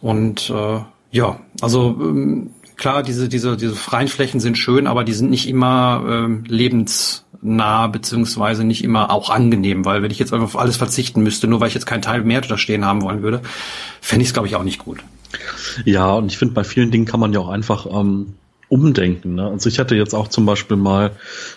Und äh, ja, also ähm, klar, diese, diese, diese freien Flächen sind schön, aber die sind nicht immer äh, lebensnah, beziehungsweise nicht immer auch angenehm, weil wenn ich jetzt einfach auf alles verzichten müsste, nur weil ich jetzt keinen Teil mehr da stehen haben wollen würde, fände ich es, glaube ich, auch nicht gut. Ja, und ich finde, bei vielen Dingen kann man ja auch einfach ähm, umdenken. Ne? Also ich hatte jetzt auch zum Beispiel mal,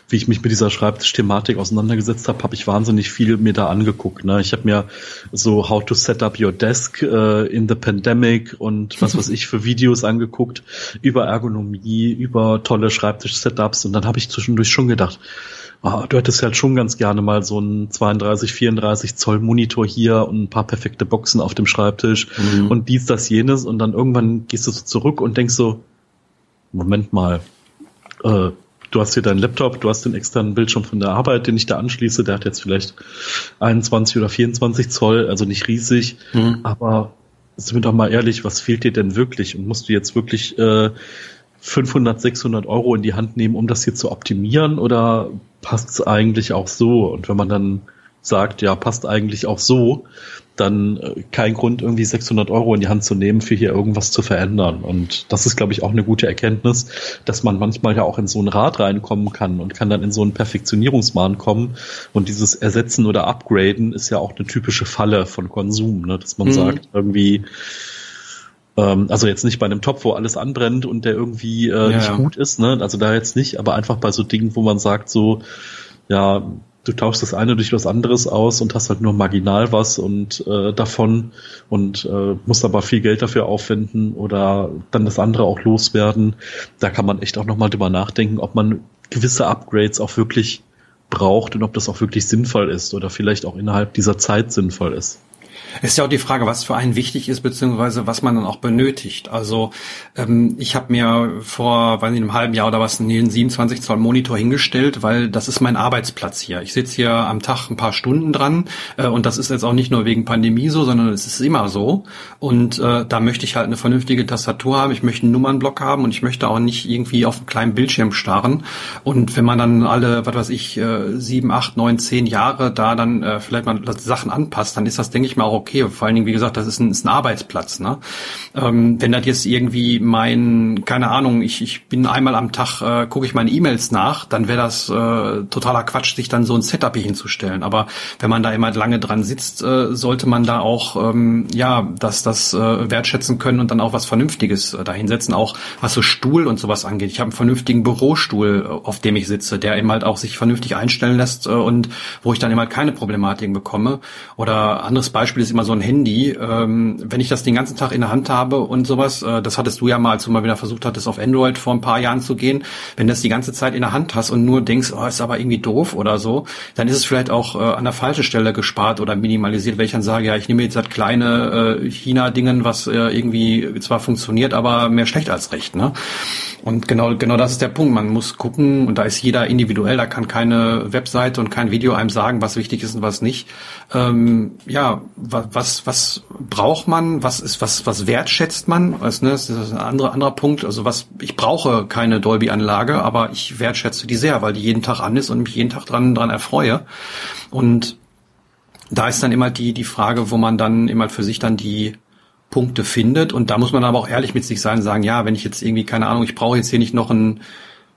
wie ich mich mit dieser Schreibtisch-Thematik auseinandergesetzt habe, habe ich wahnsinnig viel mir da angeguckt. Ne? Ich habe mir so How to Set Up Your Desk äh, in the Pandemic und was weiß ich für Videos angeguckt über Ergonomie, über tolle Schreibtisch-Setups und dann habe ich zwischendurch schon gedacht, oh, du hättest halt schon ganz gerne mal so einen 32, 34 Zoll Monitor hier und ein paar perfekte Boxen auf dem Schreibtisch mhm. und dies, das, jenes und dann irgendwann gehst du so zurück und denkst so, Moment mal, äh, du hast hier deinen Laptop, du hast den externen Bildschirm von der Arbeit, den ich da anschließe, der hat jetzt vielleicht 21 oder 24 Zoll, also nicht riesig, mhm. aber sind wir doch mal ehrlich, was fehlt dir denn wirklich? Und musst du jetzt wirklich äh, 500, 600 Euro in die Hand nehmen, um das hier zu optimieren oder passt es eigentlich auch so? Und wenn man dann sagt, ja, passt eigentlich auch so, dann äh, kein Grund, irgendwie 600 Euro in die Hand zu nehmen, für hier irgendwas zu verändern. Und das ist, glaube ich, auch eine gute Erkenntnis, dass man manchmal ja auch in so ein Rad reinkommen kann und kann dann in so einen Perfektionierungsmahn kommen. Und dieses Ersetzen oder Upgraden ist ja auch eine typische Falle von Konsum, ne? dass man mhm. sagt, irgendwie, ähm, also jetzt nicht bei einem Topf, wo alles anbrennt und der irgendwie äh, ja, nicht ja. gut ist, ne? also da jetzt nicht, aber einfach bei so Dingen, wo man sagt, so, ja, du tauschst das eine durch was anderes aus und hast halt nur marginal was und äh, davon und äh, musst aber viel Geld dafür aufwenden oder dann das andere auch loswerden. Da kann man echt auch nochmal drüber nachdenken, ob man gewisse Upgrades auch wirklich braucht und ob das auch wirklich sinnvoll ist oder vielleicht auch innerhalb dieser Zeit sinnvoll ist. Ist ja auch die Frage, was für einen wichtig ist, beziehungsweise was man dann auch benötigt. Also ähm, ich habe mir vor, weiß nicht, einem halben Jahr oder was einen 27 Zoll Monitor hingestellt, weil das ist mein Arbeitsplatz hier. Ich sitze hier am Tag ein paar Stunden dran äh, und das ist jetzt auch nicht nur wegen Pandemie so, sondern es ist immer so. Und äh, da möchte ich halt eine vernünftige Tastatur haben, ich möchte einen Nummernblock haben und ich möchte auch nicht irgendwie auf einem kleinen Bildschirm starren. Und wenn man dann alle, was weiß ich, äh, sieben, acht, neun, zehn Jahre da dann äh, vielleicht mal Sachen anpasst, dann ist das, denke ich mal, auch okay. Vor allen Dingen, wie gesagt, das ist ein, ist ein Arbeitsplatz. Ne? Ähm, wenn das jetzt irgendwie mein, keine Ahnung, ich, ich bin einmal am Tag, äh, gucke ich meine E-Mails nach, dann wäre das äh, totaler Quatsch, sich dann so ein Setup hier hinzustellen. Aber wenn man da immer lange dran sitzt, äh, sollte man da auch, ähm, ja, dass das äh, wertschätzen können und dann auch was Vernünftiges äh, dahinsetzen, auch was so Stuhl und sowas angeht. Ich habe einen vernünftigen Bürostuhl, äh, auf dem ich sitze, der eben halt auch sich vernünftig einstellen lässt äh, und wo ich dann eben halt keine Problematiken bekomme. Oder anderes Beispiel ist immer so ein Handy. Ähm, wenn ich das den ganzen Tag in der Hand habe und sowas, äh, das hattest du ja mal, als du mal wieder versucht hattest, auf Android vor ein paar Jahren zu gehen, wenn du das die ganze Zeit in der Hand hast und nur denkst, oh, ist aber irgendwie doof oder so, dann ist es vielleicht auch äh, an der falschen Stelle gespart oder minimalisiert, wenn ich dann sage, ja, ich nehme jetzt das kleine äh, China-Dingen, was äh, irgendwie zwar funktioniert, aber mehr schlecht als recht. Ne? Und genau, genau das ist der Punkt. Man muss gucken, und da ist jeder individuell, da kann keine Webseite und kein Video einem sagen, was wichtig ist und was nicht. Ähm, ja, was, was braucht man, was ist, was, was wertschätzt man? Ne, das ist ein anderer, anderer Punkt. Also was, ich brauche keine Dolby-Anlage, aber ich wertschätze die sehr, weil die jeden Tag an ist und mich jeden Tag dran, dran erfreue. Und da ist dann immer die, die Frage, wo man dann immer für sich dann die Punkte findet. Und da muss man aber auch ehrlich mit sich sein und sagen, ja, wenn ich jetzt irgendwie, keine Ahnung, ich brauche jetzt hier nicht noch ein,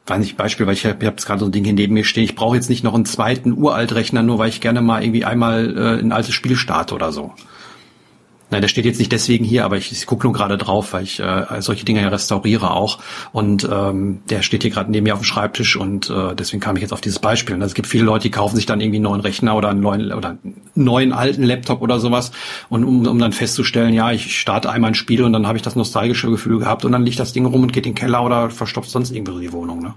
weiß nicht, Beispiel, weil ich habe hab gerade so ein Ding hier neben mir stehen, ich brauche jetzt nicht noch einen zweiten Uraltrechner, nur weil ich gerne mal irgendwie einmal äh, ein altes Spiel starte oder so. Nein, der steht jetzt nicht deswegen hier, aber ich, ich gucke nur gerade drauf, weil ich äh, solche Dinge ja restauriere auch. Und ähm, der steht hier gerade neben mir auf dem Schreibtisch und äh, deswegen kam ich jetzt auf dieses Beispiel. Und es gibt viele Leute, die kaufen sich dann irgendwie einen neuen Rechner oder einen neuen oder einen neuen alten Laptop oder sowas. Und um, um dann festzustellen, ja, ich starte einmal ein Spiel und dann habe ich das nostalgische Gefühl gehabt und dann liegt das Ding rum und geht in den Keller oder verstopft sonst irgendwie die Wohnung. Ne?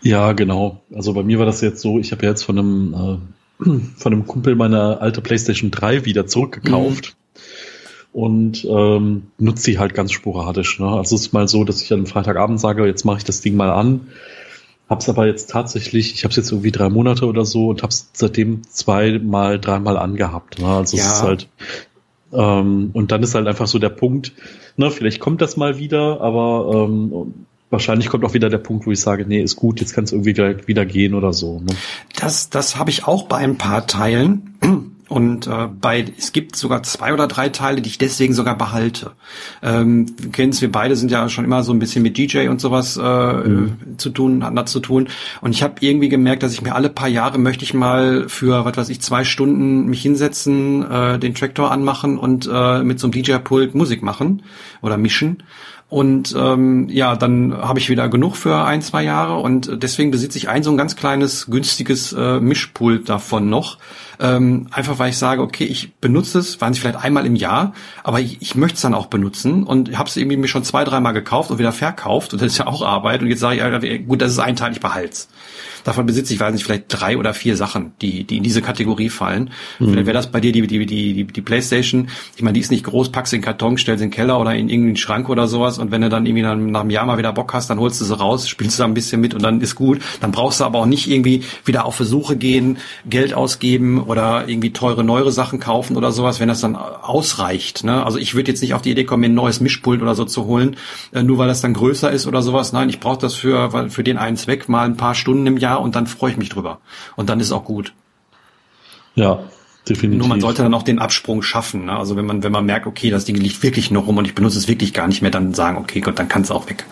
Ja, genau. Also bei mir war das jetzt so, ich habe ja jetzt von einem äh von einem Kumpel meine alte PlayStation 3 wieder zurückgekauft. Mhm und ähm, nutze sie halt ganz sporadisch. Ne? Also es ist mal so, dass ich am Freitagabend sage, jetzt mache ich das Ding mal an. Hab's aber jetzt tatsächlich, ich habe es jetzt irgendwie drei Monate oder so und hab's seitdem zweimal, dreimal angehabt. Ne? Also ja. es ist halt ähm, und dann ist halt einfach so der Punkt, ne, vielleicht kommt das mal wieder, aber ähm, wahrscheinlich kommt auch wieder der Punkt, wo ich sage, nee, ist gut, jetzt kann es irgendwie wieder gehen oder so. Ne? Das, das habe ich auch bei ein paar Teilen. Und äh, bei es gibt sogar zwei oder drei Teile, die ich deswegen sogar behalte. Ähm, es, wir beide sind ja schon immer so ein bisschen mit DJ und sowas äh, mhm. zu tun, hat zu tun. Und ich habe irgendwie gemerkt, dass ich mir alle paar Jahre möchte ich mal für, was weiß ich, zwei Stunden mich hinsetzen, äh, den Traktor anmachen und äh, mit so einem DJ-Pult Musik machen oder mischen. Und ähm, ja, dann habe ich wieder genug für ein, zwei Jahre und deswegen besitze ich ein so ein ganz kleines, günstiges äh, Mischpult davon noch. Ähm, einfach weil ich sage, okay, ich benutze es, waren sie vielleicht einmal im Jahr, aber ich, ich möchte es dann auch benutzen und habe es irgendwie mir schon zwei, dreimal gekauft und wieder verkauft und das ist ja auch Arbeit und jetzt sage ich, gut, das ist ein Teil, ich behalte es. Davon besitze ich, weiß nicht, vielleicht drei oder vier Sachen, die, die in diese Kategorie fallen. Mhm. Vielleicht wäre das bei dir die, die, die, die, die Playstation. Ich meine, die ist nicht groß, packst in Karton, stellst in den Keller oder in irgendeinen Schrank oder sowas. Und wenn du dann irgendwie dann nach einem Jahr mal wieder Bock hast, dann holst du sie raus, spielst du da ein bisschen mit und dann ist gut. Dann brauchst du aber auch nicht irgendwie wieder auf Versuche gehen, Geld ausgeben oder irgendwie teure, neuere Sachen kaufen oder sowas, wenn das dann ausreicht. Ne? Also ich würde jetzt nicht auf die Idee kommen, mir ein neues Mischpult oder so zu holen, äh, nur weil das dann größer ist oder sowas. Nein, ich brauche das für, für den einen Zweck mal ein paar Stunden im Jahr und dann freue ich mich drüber. Und dann ist auch gut. Ja, definitiv. Nur man sollte dann auch den Absprung schaffen. Ne? Also wenn man, wenn man merkt, okay, das Ding liegt wirklich noch rum und ich benutze es wirklich gar nicht mehr, dann sagen, okay, Gott, dann kann es auch weg.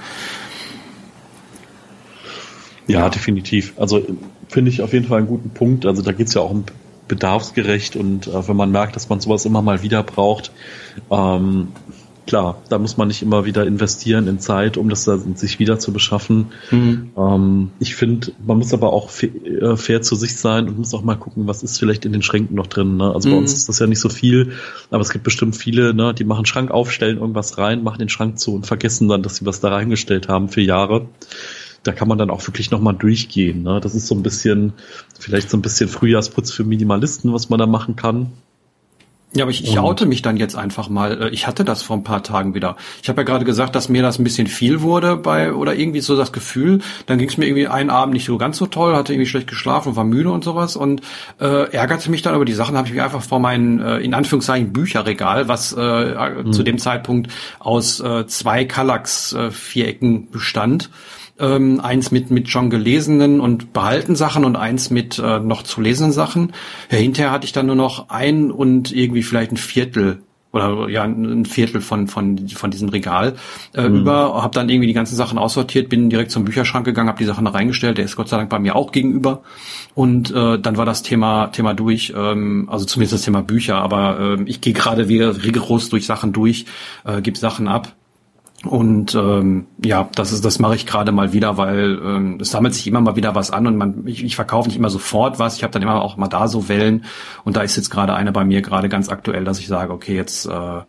Ja, ja, definitiv. Also finde ich auf jeden Fall einen guten Punkt. Also da geht es ja auch um bedarfsgerecht und äh, wenn man merkt, dass man sowas immer mal wieder braucht, ähm, klar, da muss man nicht immer wieder investieren in Zeit, um das sich wieder zu beschaffen. Mhm. Ähm, ich finde, man muss aber auch äh, fair zu sich sein und muss auch mal gucken, was ist vielleicht in den Schränken noch drin. Ne? Also mhm. bei uns ist das ja nicht so viel, aber es gibt bestimmt viele, ne, die machen Schrank auf, stellen irgendwas rein, machen den Schrank zu und vergessen dann, dass sie was da reingestellt haben für Jahre. da kann man dann auch wirklich nochmal durchgehen. Ne? Das ist so ein bisschen, vielleicht so ein bisschen Frühjahrsputz für Minimalisten, was man da machen kann. Ja, aber ich, ich oute mich dann jetzt einfach mal. Äh, ich hatte das vor ein paar Tagen wieder. Ich habe ja gerade gesagt, dass mir das ein bisschen viel wurde bei oder irgendwie so das Gefühl. Dann ging es mir irgendwie einen Abend nicht so ganz so toll, hatte irgendwie schlecht geschlafen und war müde und sowas und äh, ärgerte mich dann über die Sachen. Habe ich mir einfach vor mein äh, in Anführungszeichen Bücherregal, was äh, mhm. zu dem Zeitpunkt aus äh, zwei Kallax äh, bestand ähm, eins mit mit schon gelesenen und behalten Sachen und eins mit äh, noch zu lesenden Sachen. Ja, hinterher hatte ich dann nur noch ein und irgendwie vielleicht ein Viertel oder ja ein Viertel von von von diesem Regal äh, mhm. über, habe dann irgendwie die ganzen Sachen aussortiert, bin direkt zum Bücherschrank gegangen, habe die Sachen da reingestellt. Der ist Gott sei Dank bei mir auch gegenüber und äh, dann war das Thema Thema durch, ähm, also zumindest das Thema Bücher. Aber äh, ich gehe gerade wieder rigoros durch Sachen durch, äh, gebe Sachen ab und ähm, ja, das ist, das mache ich gerade mal wieder, weil ähm, es sammelt sich immer mal wieder was an und man, ich, ich verkaufe nicht immer sofort was. Ich habe dann immer auch mal da so Wellen und da ist jetzt gerade eine bei mir gerade ganz aktuell, dass ich sage, okay, jetzt äh,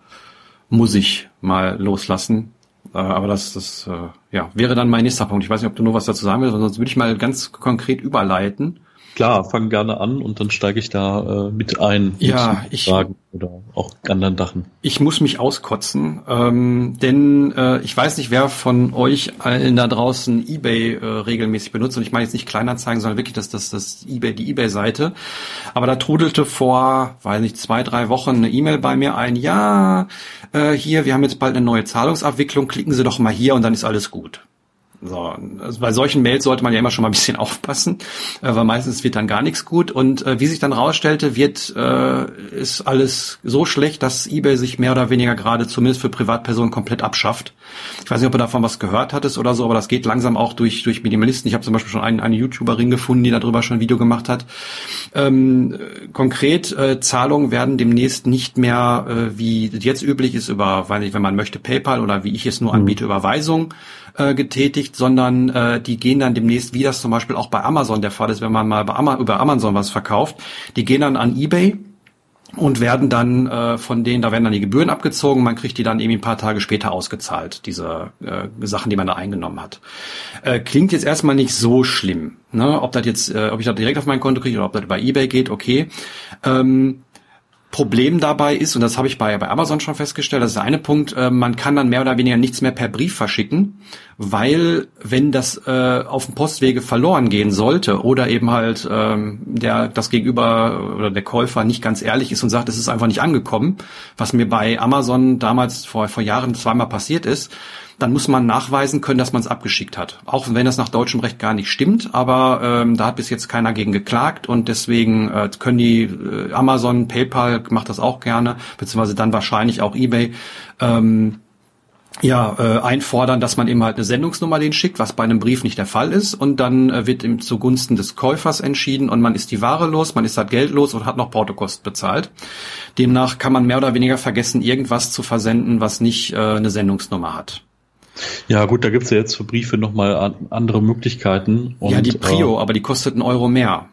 muss ich mal loslassen. Äh, aber das, das äh, ja, wäre dann mein nächster Punkt. Ich weiß nicht, ob du nur was dazu sagen willst, sonst würde ich mal ganz konkret überleiten. Klar, fang gerne an und dann steige ich da äh, mit ein. Ja, ich Fragen oder auch anderen Sachen. Ich muss mich auskotzen, ähm, denn äh, ich weiß nicht, wer von euch allen da draußen eBay äh, regelmäßig benutzt und ich meine jetzt nicht Kleinanzeigen, sondern wirklich das das das eBay die eBay-Seite. Aber da trudelte vor, weiß nicht zwei drei Wochen eine E-Mail bei mir ein. Ja, äh, hier, wir haben jetzt bald eine neue Zahlungsabwicklung. Klicken Sie doch mal hier und dann ist alles gut. So, also bei solchen Mails sollte man ja immer schon mal ein bisschen aufpassen, äh, weil meistens wird dann gar nichts gut. Und äh, wie sich dann rausstellte, wird äh, ist alles so schlecht, dass eBay sich mehr oder weniger gerade zumindest für Privatpersonen komplett abschafft. Ich weiß nicht, ob du davon was gehört hattest oder so, aber das geht langsam auch durch durch Minimalisten. Ich habe zum Beispiel schon einen, eine YouTuberin gefunden, die darüber schon ein Video gemacht hat. Ähm, konkret äh, Zahlungen werden demnächst nicht mehr äh, wie jetzt üblich ist über, weiß nicht, wenn man möchte PayPal oder wie ich es nur anbiete, mhm. Überweisung äh, getätigt, sondern äh, die gehen dann demnächst, wie das zum Beispiel auch bei Amazon der Fall ist, wenn man mal Ama über Amazon was verkauft, die gehen dann an eBay und werden dann äh, von denen, da werden dann die Gebühren abgezogen, man kriegt die dann irgendwie ein paar Tage später ausgezahlt, diese äh, Sachen, die man da eingenommen hat. Äh, klingt jetzt erstmal nicht so schlimm, ne? Ob das jetzt, äh, ob ich das direkt auf mein Konto kriege oder ob das bei eBay geht, okay. Ähm, Problem dabei ist, und das habe ich bei, bei Amazon schon festgestellt, das ist der eine Punkt, äh, man kann dann mehr oder weniger nichts mehr per Brief verschicken, weil wenn das äh, auf dem Postwege verloren gehen sollte oder eben halt ähm, der das Gegenüber oder der Käufer nicht ganz ehrlich ist und sagt, es ist einfach nicht angekommen, was mir bei Amazon damals vor, vor Jahren zweimal passiert ist, dann muss man nachweisen können, dass man es abgeschickt hat. Auch wenn das nach deutschem Recht gar nicht stimmt, aber ähm, da hat bis jetzt keiner gegen geklagt und deswegen äh, können die äh, Amazon, PayPal macht das auch gerne, beziehungsweise dann wahrscheinlich auch eBay. Ähm, ja, äh, einfordern, dass man eben halt eine Sendungsnummer den schickt, was bei einem Brief nicht der Fall ist. Und dann äh, wird ihm zugunsten des Käufers entschieden und man ist die Ware los, man ist halt Geld los und hat noch Portokost bezahlt. Demnach kann man mehr oder weniger vergessen, irgendwas zu versenden, was nicht äh, eine Sendungsnummer hat. Ja gut, da gibt's ja jetzt für Briefe nochmal andere Möglichkeiten. Und, ja, die Prio, äh, aber die kostet einen Euro mehr.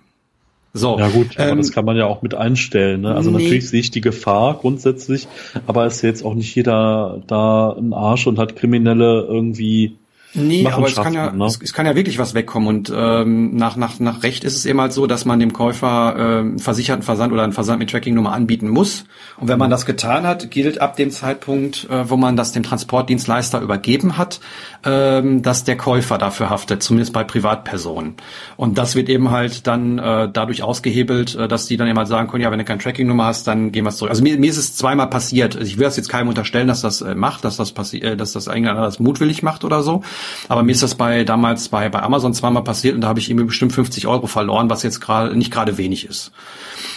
So, ja gut, aber ähm, das kann man ja auch mit einstellen. Ne? Also nee. natürlich sehe ich die Gefahr grundsätzlich, aber ist jetzt auch nicht jeder da ein Arsch und hat Kriminelle irgendwie Nee, aber es kann ja, ne? es, es, kann ja wirklich was wegkommen und ähm, nach, nach, nach Recht ist es eben halt so, dass man dem Käufer äh, einen versicherten Versand oder einen Versand mit Tracking-Nummer anbieten muss. Und wenn man das getan hat, gilt ab dem Zeitpunkt, äh, wo man das dem Transportdienstleister übergeben hat, ähm, dass der Käufer dafür haftet, zumindest bei Privatpersonen. Und das wird eben halt dann äh, dadurch ausgehebelt, äh, dass die dann eben halt sagen können, ja, wenn du keine Tracking-Nummer hast, dann gehen wir zurück. Also mir, mir ist es zweimal passiert. Ich will das jetzt keinem unterstellen, dass das äh, macht, dass das passiert, äh, dass das eigentlich das mutwillig macht oder so. Aber mir ist das bei damals bei, bei Amazon zweimal passiert und da habe ich irgendwie bestimmt 50 Euro verloren, was jetzt gerade nicht gerade wenig ist.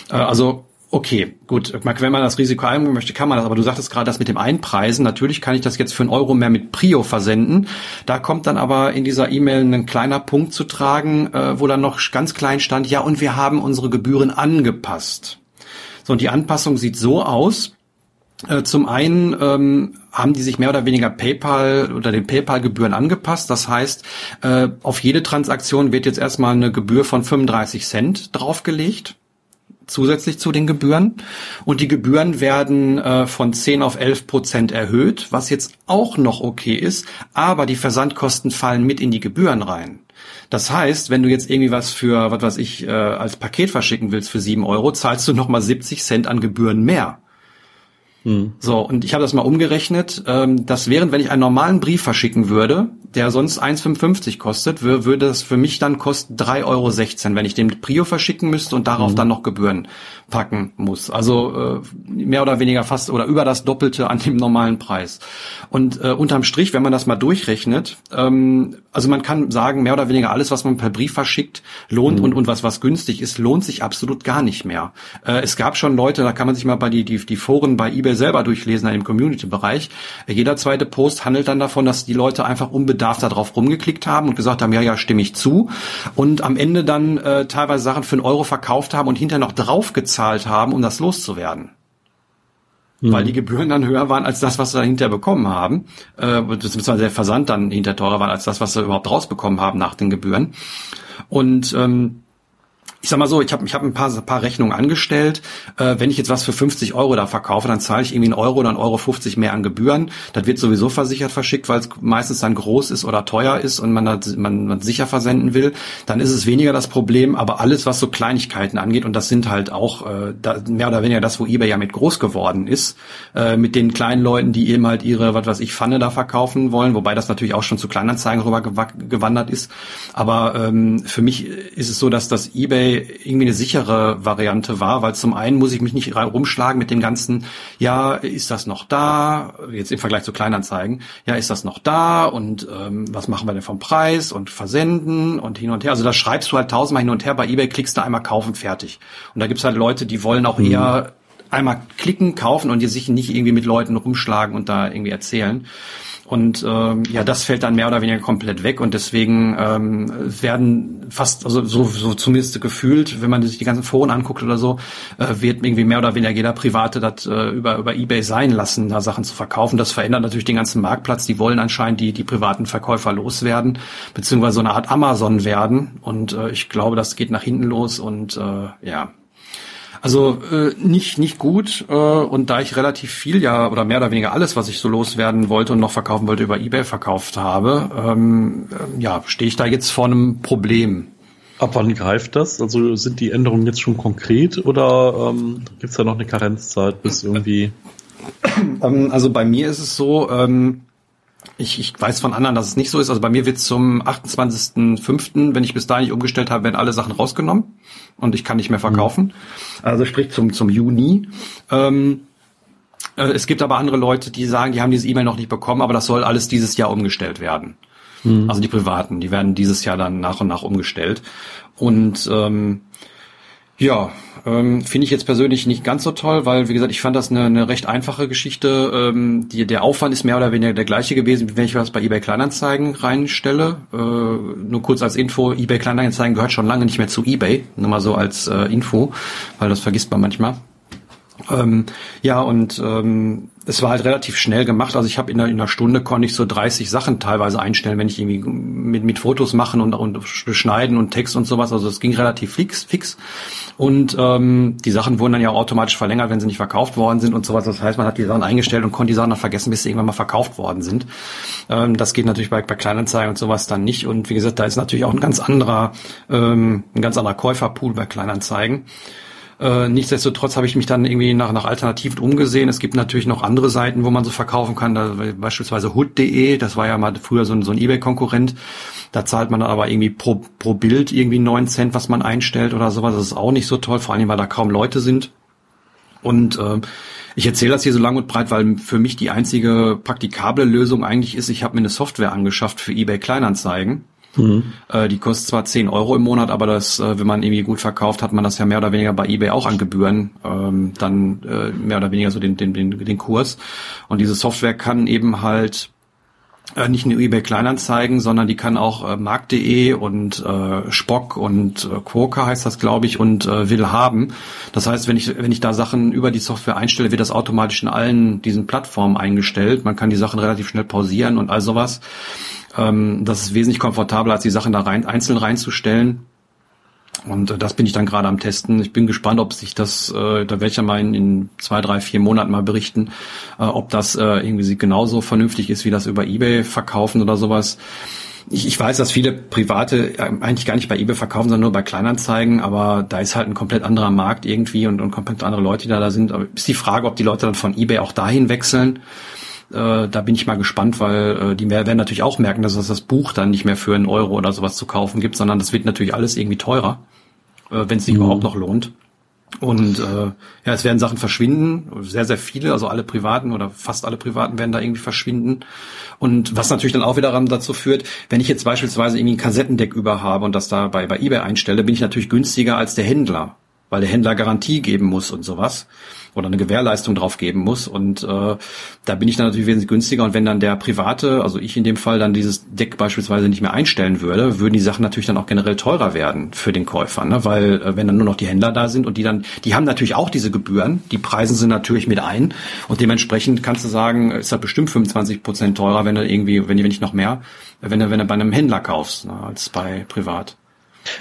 Äh, also Okay, gut. Wenn man das Risiko eingehen möchte, kann man das. Aber du sagtest gerade das mit dem Einpreisen. Natürlich kann ich das jetzt für einen Euro mehr mit Prio versenden. Da kommt dann aber in dieser E-Mail ein kleiner Punkt zu tragen, äh, wo dann noch ganz klein stand, ja, und wir haben unsere Gebühren angepasst. So, und die Anpassung sieht so aus, zum einen ähm, haben die sich mehr oder weniger PayPal oder den PayPal-Gebühren angepasst. Das heißt, äh, auf jede Transaktion wird jetzt erstmal eine Gebühr von 35 Cent draufgelegt zusätzlich zu den Gebühren. Und die Gebühren werden äh, von 10 auf 11 Prozent erhöht, was jetzt auch noch okay ist, aber die Versandkosten fallen mit in die Gebühren rein. Das heißt, wenn du jetzt irgendwie was für, was weiß ich, äh, als Paket verschicken willst für 7 Euro, zahlst du nochmal 70 Cent an Gebühren mehr. Hm. So, und ich habe das mal umgerechnet. Ähm, das wären, wenn ich einen normalen Brief verschicken würde, der sonst 1,55 kostet, würde das für mich dann kosten 3,16 Euro, wenn ich den Prio verschicken müsste und darauf mhm. dann noch Gebühren packen muss. Also äh, mehr oder weniger fast oder über das Doppelte an dem normalen Preis. Und äh, unterm Strich, wenn man das mal durchrechnet, ähm, also man kann sagen, mehr oder weniger alles, was man per Brief verschickt, lohnt mhm. und, und was, was günstig ist, lohnt sich absolut gar nicht mehr. Äh, es gab schon Leute, da kann man sich mal bei die, die, die Foren bei eBay selber durchlesen, im Community-Bereich. Jeder zweite Post handelt dann davon, dass die Leute einfach unbedarft darauf rumgeklickt haben und gesagt haben, ja, ja, stimme ich zu. Und am Ende dann äh, teilweise Sachen für einen Euro verkauft haben und hinterher noch draufgezahlt haben, um das loszuwerden. Mhm. Weil die Gebühren dann höher waren als das, was sie dahinter bekommen haben. Äh, beziehungsweise der Versand dann hinter teurer war als das, was sie überhaupt rausbekommen haben nach den Gebühren. Und ähm, ich sag mal so, ich habe ich hab ein paar, paar Rechnungen angestellt. Äh, wenn ich jetzt was für 50 Euro da verkaufe, dann zahle ich irgendwie einen Euro oder einen Euro 50 mehr an Gebühren. Das wird sowieso versichert verschickt, weil es meistens dann groß ist oder teuer ist und man das man, man sicher versenden will. Dann ist es weniger das Problem, aber alles, was so Kleinigkeiten angeht, und das sind halt auch äh, da, mehr oder weniger das, wo eBay ja mit groß geworden ist, äh, mit den kleinen Leuten, die eben halt ihre, was weiß ich, Pfanne da verkaufen wollen, wobei das natürlich auch schon zu Kleinanzeigen rüber gewandert ist. Aber ähm, für mich ist es so, dass das eBay irgendwie eine sichere Variante war, weil zum einen muss ich mich nicht rumschlagen mit dem ganzen, ja, ist das noch da, jetzt im Vergleich zu Kleinanzeigen, ja, ist das noch da und ähm, was machen wir denn vom Preis und versenden und hin und her. Also da schreibst du halt tausendmal hin und her, bei eBay klickst du einmal kaufen, fertig. Und da gibt's halt Leute, die wollen auch mhm. eher einmal klicken, kaufen und die sich nicht irgendwie mit Leuten rumschlagen und da irgendwie erzählen. Und ähm, ja, das fällt dann mehr oder weniger komplett weg und deswegen ähm, werden fast, also so, so zumindest gefühlt, wenn man sich die ganzen Foren anguckt oder so, äh, wird irgendwie mehr oder weniger jeder Private das äh, über, über Ebay sein lassen, da Sachen zu verkaufen. Das verändert natürlich den ganzen Marktplatz. Die wollen anscheinend die, die privaten Verkäufer loswerden, beziehungsweise so eine Art Amazon werden. Und äh, ich glaube, das geht nach hinten los und äh, ja, also äh, nicht nicht gut äh, und da ich relativ viel ja oder mehr oder weniger alles, was ich so loswerden wollte und noch verkaufen wollte über eBay verkauft habe, ähm, äh, ja stehe ich da jetzt vor einem Problem. Ab wann greift das? Also sind die Änderungen jetzt schon konkret oder ähm, gibt es da noch eine Karenzzeit bis irgendwie? Ähm, also bei mir ist es so. Ähm, ich, ich weiß von anderen, dass es nicht so ist. Also bei mir wird zum 28.05., wenn ich bis dahin nicht umgestellt habe, werden alle Sachen rausgenommen und ich kann nicht mehr verkaufen. Mhm. Also sprich zum, zum Juni. Ähm, äh, es gibt aber andere Leute, die sagen, die haben diese E-Mail noch nicht bekommen, aber das soll alles dieses Jahr umgestellt werden. Mhm. Also die privaten, die werden dieses Jahr dann nach und nach umgestellt. Und ähm, ja, ähm, finde ich jetzt persönlich nicht ganz so toll, weil, wie gesagt, ich fand das eine, eine recht einfache Geschichte. Ähm, die, der Aufwand ist mehr oder weniger der gleiche gewesen, wie wenn ich was bei eBay Kleinanzeigen reinstelle. Äh, nur kurz als Info, eBay Kleinanzeigen gehört schon lange nicht mehr zu eBay. Nur mal so als äh, Info, weil das vergisst man manchmal. Ähm, ja, und ähm, es war halt relativ schnell gemacht. Also ich habe in, in einer Stunde konnte ich so 30 Sachen teilweise einstellen, wenn ich irgendwie mit, mit Fotos machen und, und beschneiden und Text und sowas. Also es ging relativ fix. fix. Und ähm, die Sachen wurden dann ja automatisch verlängert, wenn sie nicht verkauft worden sind und sowas. Das heißt, man hat die Sachen eingestellt und konnte die Sachen dann vergessen, bis sie irgendwann mal verkauft worden sind. Ähm, das geht natürlich bei, bei Kleinanzeigen und sowas dann nicht. Und wie gesagt, da ist natürlich auch ein ganz anderer, ähm, ein ganz anderer Käuferpool bei Kleinanzeigen. Äh, nichtsdestotrotz habe ich mich dann irgendwie nach, nach Alternativen umgesehen. Es gibt natürlich noch andere Seiten, wo man so verkaufen kann, da, beispielsweise hood.de, das war ja mal früher so ein, so ein Ebay-Konkurrent. Da zahlt man aber irgendwie pro, pro Bild irgendwie neun Cent, was man einstellt oder sowas. Das ist auch nicht so toll, vor allem weil da kaum Leute sind. Und äh, ich erzähle das hier so lang und breit, weil für mich die einzige praktikable Lösung eigentlich ist, ich habe mir eine Software angeschafft für eBay Kleinanzeigen Mhm. Äh, die kostet zwar 10 Euro im Monat, aber das, äh, wenn man irgendwie gut verkauft, hat man das ja mehr oder weniger bei eBay auch an Gebühren, ähm, dann äh, mehr oder weniger so den, den, den, den Kurs. Und diese Software kann eben halt äh, nicht nur eBay Kleinanzeigen, sondern die kann auch äh, Markt.de und äh, Spock und äh, Quoker heißt das, glaube ich, und äh, will haben. Das heißt, wenn ich wenn ich da Sachen über die Software einstelle, wird das automatisch in allen diesen Plattformen eingestellt. Man kann die Sachen relativ schnell pausieren und all sowas. Ähm, das ist wesentlich komfortabler, als die Sachen da rein einzeln reinzustellen. Und äh, das bin ich dann gerade am Testen. Ich bin gespannt, ob sich das, äh, da werde ich ja mal in, in zwei, drei, vier Monaten mal berichten, äh, ob das äh, irgendwie genauso vernünftig ist, wie das über Ebay verkaufen oder sowas. Ich, ich weiß, dass viele Private äh, eigentlich gar nicht bei eBay verkaufen, sondern nur bei Kleinanzeigen, aber da ist halt ein komplett anderer Markt irgendwie und, und komplett andere Leute, die da, da sind. Aber ist die Frage, ob die Leute dann von eBay auch dahin wechseln. Äh, da bin ich mal gespannt, weil äh, die werden natürlich auch merken, dass es das Buch dann nicht mehr für einen Euro oder sowas zu kaufen gibt, sondern das wird natürlich alles irgendwie teurer, äh, wenn es sich mhm. überhaupt noch lohnt. Und äh, ja, es werden Sachen verschwinden, sehr, sehr viele, also alle Privaten oder fast alle Privaten werden da irgendwie verschwinden. Und was natürlich dann auch wiederum dazu führt, wenn ich jetzt beispielsweise irgendwie ein Kassettendeck über habe und das da bei, bei eBay einstelle, bin ich natürlich günstiger als der Händler, weil der Händler Garantie geben muss und sowas oder eine Gewährleistung drauf geben muss. Und äh, da bin ich dann natürlich wesentlich günstiger. Und wenn dann der Private, also ich in dem Fall, dann dieses Deck beispielsweise nicht mehr einstellen würde, würden die Sachen natürlich dann auch generell teurer werden für den Käufer. Ne? Weil äh, wenn dann nur noch die Händler da sind und die dann, die haben natürlich auch diese Gebühren, die preisen sie natürlich mit ein. Und dementsprechend kannst du sagen, ist das bestimmt 25 Prozent teurer, wenn du irgendwie, wenn, nicht noch mehr, wenn du, wenn du bei einem Händler kaufst, ne, als bei privat.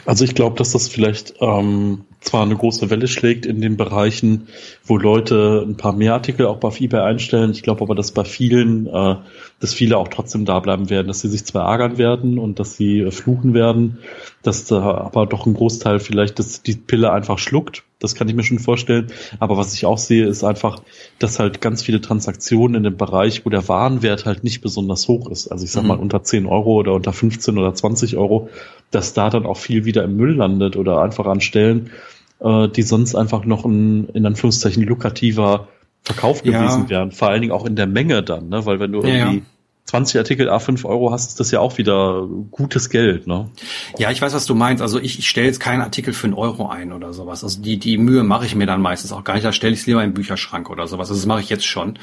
Also ich glaube, dass das vielleicht ähm, zwar eine große Welle schlägt in den Bereichen, wo Leute ein paar mehr Artikel auch bei eBay einstellen. Ich glaube aber, dass bei vielen, äh, dass viele auch trotzdem da bleiben werden, dass sie sich zwar ärgern werden und dass sie äh, fluchen werden, dass da aber doch ein Großteil vielleicht das, die Pille einfach schluckt. Das kann ich mir schon vorstellen. Aber was ich auch sehe, ist einfach, dass halt ganz viele Transaktionen in dem Bereich, wo der Warenwert halt nicht besonders hoch ist. Also ich sag mhm. mal unter 10 Euro oder unter 15 oder 20 Euro, dass da dann auch viel wieder im Müll landet oder einfach an Stellen, äh, die sonst einfach noch ein, in Anführungszeichen, lukrativer Verkauf gewesen ja. wären. Vor allen Dingen auch in der Menge dann, ne? Weil wenn du ja, irgendwie ja. 20 Artikel A5 Euro hast, ist das ja auch wieder gutes Geld, ne? Ja, ich weiß, was du meinst. Also ich, ich stelle jetzt keinen Artikel für einen Euro ein oder sowas. Also die, die Mühe mache ich mir dann meistens auch gar nicht. Da stelle ich es lieber in den Bücherschrank oder sowas. Also das mache ich jetzt schon.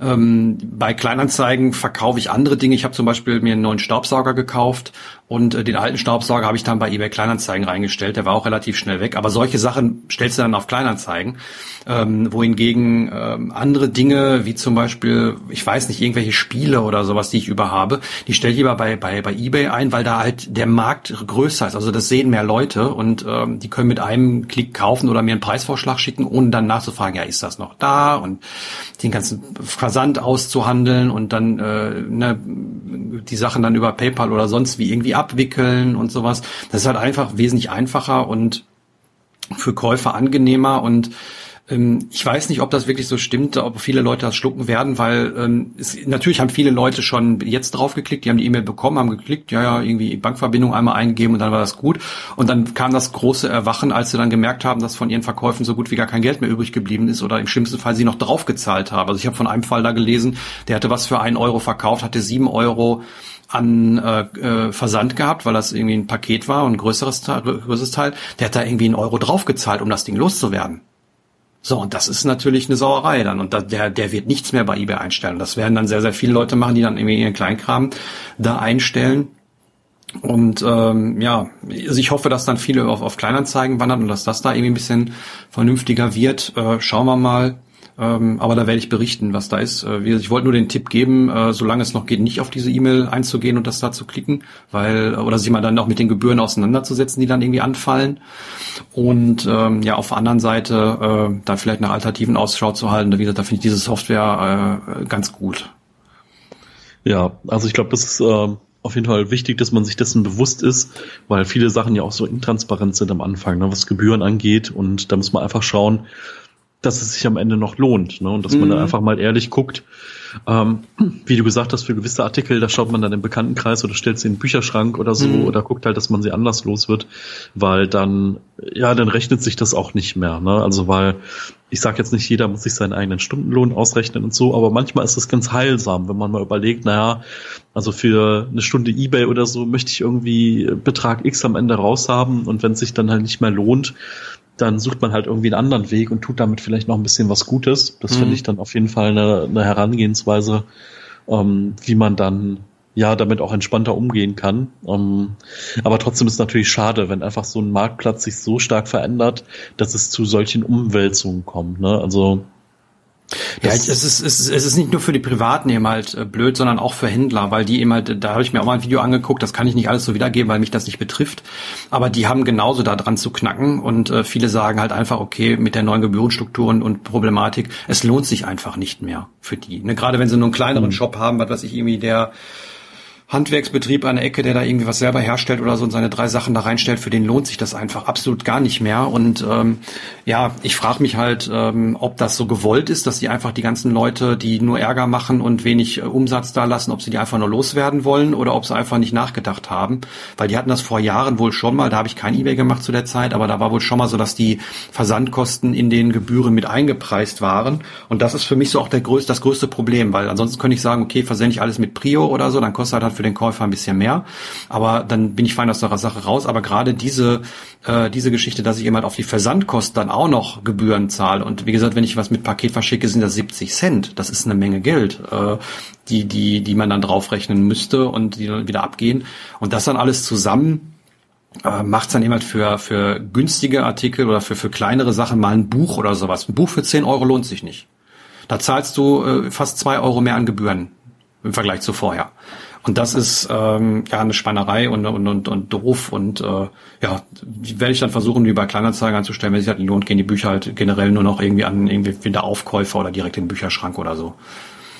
Ähm, bei Kleinanzeigen verkaufe ich andere Dinge. Ich habe zum Beispiel mir einen neuen Staubsauger gekauft und äh, den alten Staubsauger habe ich dann bei eBay Kleinanzeigen reingestellt. Der war auch relativ schnell weg. Aber solche Sachen stellst du dann auf Kleinanzeigen. Ähm, wohingegen ähm, andere Dinge, wie zum Beispiel, ich weiß nicht, irgendwelche Spiele oder sowas, die ich überhabe, die stelle ich lieber bei, bei, bei eBay ein, weil da halt der Markt größer ist. Also das sehen mehr Leute und ähm, die können mit einem Klick kaufen oder mir einen Preisvorschlag schicken, ohne dann nachzufragen, ja, ist das noch da? Und den ganzen Versand auszuhandeln und dann äh, ne, die Sachen dann über PayPal oder sonst wie irgendwie abwickeln und sowas. Das ist halt einfach wesentlich einfacher und für Käufer angenehmer und ähm, ich weiß nicht, ob das wirklich so stimmt, ob viele Leute das schlucken werden, weil ähm, es, natürlich haben viele Leute schon jetzt drauf geklickt, die haben die E-Mail bekommen, haben geklickt, ja, ja, irgendwie Bankverbindung einmal eingegeben und dann war das gut. Und dann kam das große Erwachen, als sie dann gemerkt haben, dass von ihren Verkäufen so gut wie gar kein Geld mehr übrig geblieben ist oder im schlimmsten Fall sie noch draufgezahlt haben. Also ich habe von einem Fall da gelesen, der hatte was für einen Euro verkauft, hatte sieben Euro an äh, äh, Versand gehabt, weil das irgendwie ein Paket war und ein größeres Teil, größeres Teil. Der hat da irgendwie einen Euro draufgezahlt, um das Ding loszuwerden. So, und das ist natürlich eine Sauerei dann. Und da, der, der wird nichts mehr bei eBay einstellen. Das werden dann sehr, sehr viele Leute machen, die dann irgendwie ihren Kleinkram da einstellen. Und ähm, ja, also ich hoffe, dass dann viele auf, auf Kleinanzeigen wandern und dass das da irgendwie ein bisschen vernünftiger wird. Äh, schauen wir mal. Ähm, aber da werde ich berichten, was da ist. Äh, ich wollte nur den Tipp geben, äh, solange es noch geht, nicht auf diese E-Mail einzugehen und das da zu klicken, weil oder sich mal dann auch mit den Gebühren auseinanderzusetzen, die dann irgendwie anfallen. Und ähm, ja, auf der anderen Seite äh, da vielleicht nach Alternativen Ausschau zu halten. Wie gesagt, da finde ich diese Software äh, ganz gut. Ja, also ich glaube, das ist äh, auf jeden Fall wichtig, dass man sich dessen bewusst ist, weil viele Sachen ja auch so intransparent sind am Anfang, ne, was Gebühren angeht. Und da muss man einfach schauen, dass es sich am Ende noch lohnt. Ne? Und dass man mhm. da einfach mal ehrlich guckt. Ähm, wie du gesagt hast, für gewisse Artikel, da schaut man dann im Bekanntenkreis oder stellt sie in den Bücherschrank oder so mhm. oder guckt halt, dass man sie anders los wird, weil dann, ja, dann rechnet sich das auch nicht mehr. Ne? Also weil, ich sage jetzt nicht, jeder muss sich seinen eigenen Stundenlohn ausrechnen und so, aber manchmal ist das ganz heilsam, wenn man mal überlegt, naja, also für eine Stunde Ebay oder so möchte ich irgendwie Betrag X am Ende raushaben und wenn es sich dann halt nicht mehr lohnt, dann sucht man halt irgendwie einen anderen Weg und tut damit vielleicht noch ein bisschen was Gutes. Das mhm. finde ich dann auf jeden Fall eine, eine Herangehensweise, ähm, wie man dann ja damit auch entspannter umgehen kann. Ähm, aber trotzdem ist es natürlich schade, wenn einfach so ein Marktplatz sich so stark verändert, dass es zu solchen Umwälzungen kommt. Ne? Also Ja, es ist, es, ist, es ist nicht nur für die Privaten eben halt äh, blöd, sondern auch für Händler, weil die eben halt, da habe ich mir auch mal ein Video angeguckt, das kann ich nicht alles so wiedergeben, weil mich das nicht betrifft, aber die haben genauso da dran zu knacken und äh, viele sagen halt einfach, okay, mit der neuen Gebührenstruktur und, und Problematik, es lohnt sich einfach nicht mehr für die. Ne? Gerade wenn sie nur einen kleineren mhm. Shop haben, was weiß ich, irgendwie der Handwerksbetrieb an der Ecke, der da irgendwie was selber herstellt oder so und seine drei Sachen da reinstellt, für den lohnt sich das einfach absolut gar nicht mehr. Und ähm, ja, ich frage mich halt, ähm, ob das so gewollt ist, dass die einfach die ganzen Leute, die nur Ärger machen und wenig äh, Umsatz da lassen, ob sie die einfach nur loswerden wollen oder ob sie einfach nicht nachgedacht haben. Weil die hatten das vor Jahren wohl schon mal, da habe ich kein Ebay gemacht zu der Zeit, aber da war wohl schon mal so, dass die Versandkosten in den Gebühren mit eingepreist waren. Und das ist für mich so auch der größte, das größte Problem, weil ansonsten könnte ich sagen, okay, versende ich alles mit Prio oder so, dann kostet halt für den Käufer ein bisschen mehr. Aber dann bin ich fein aus der Sache raus. Aber gerade diese, äh, diese Geschichte, dass ich jemand auf die Versandkosten dann auch noch Gebühren zahle. Und wie gesagt, wenn ich was mit Paket verschicke, sind das 70 Cent. Das ist eine Menge Geld, äh, die, die, die man dann draufrechnen müsste und die dann wieder abgehen. Und das dann alles zusammen äh, macht dann jemand für, für günstige Artikel oder für, für kleinere Sachen mal ein Buch oder sowas. Ein Buch für 10 Euro lohnt sich nicht. Da zahlst du äh, fast zwei Euro mehr an Gebühren im Vergleich zu vorher. Und das ist ähm, ja eine Spannerei und, und, und, und doof und äh, ja, werde ich dann versuchen, wie bei Kleinanzeigen anzustellen. Wenn sich halt lohnt, gehen die Bücher halt generell nur noch irgendwie an irgendwie wieder Aufkäufer oder direkt in den Bücherschrank oder so.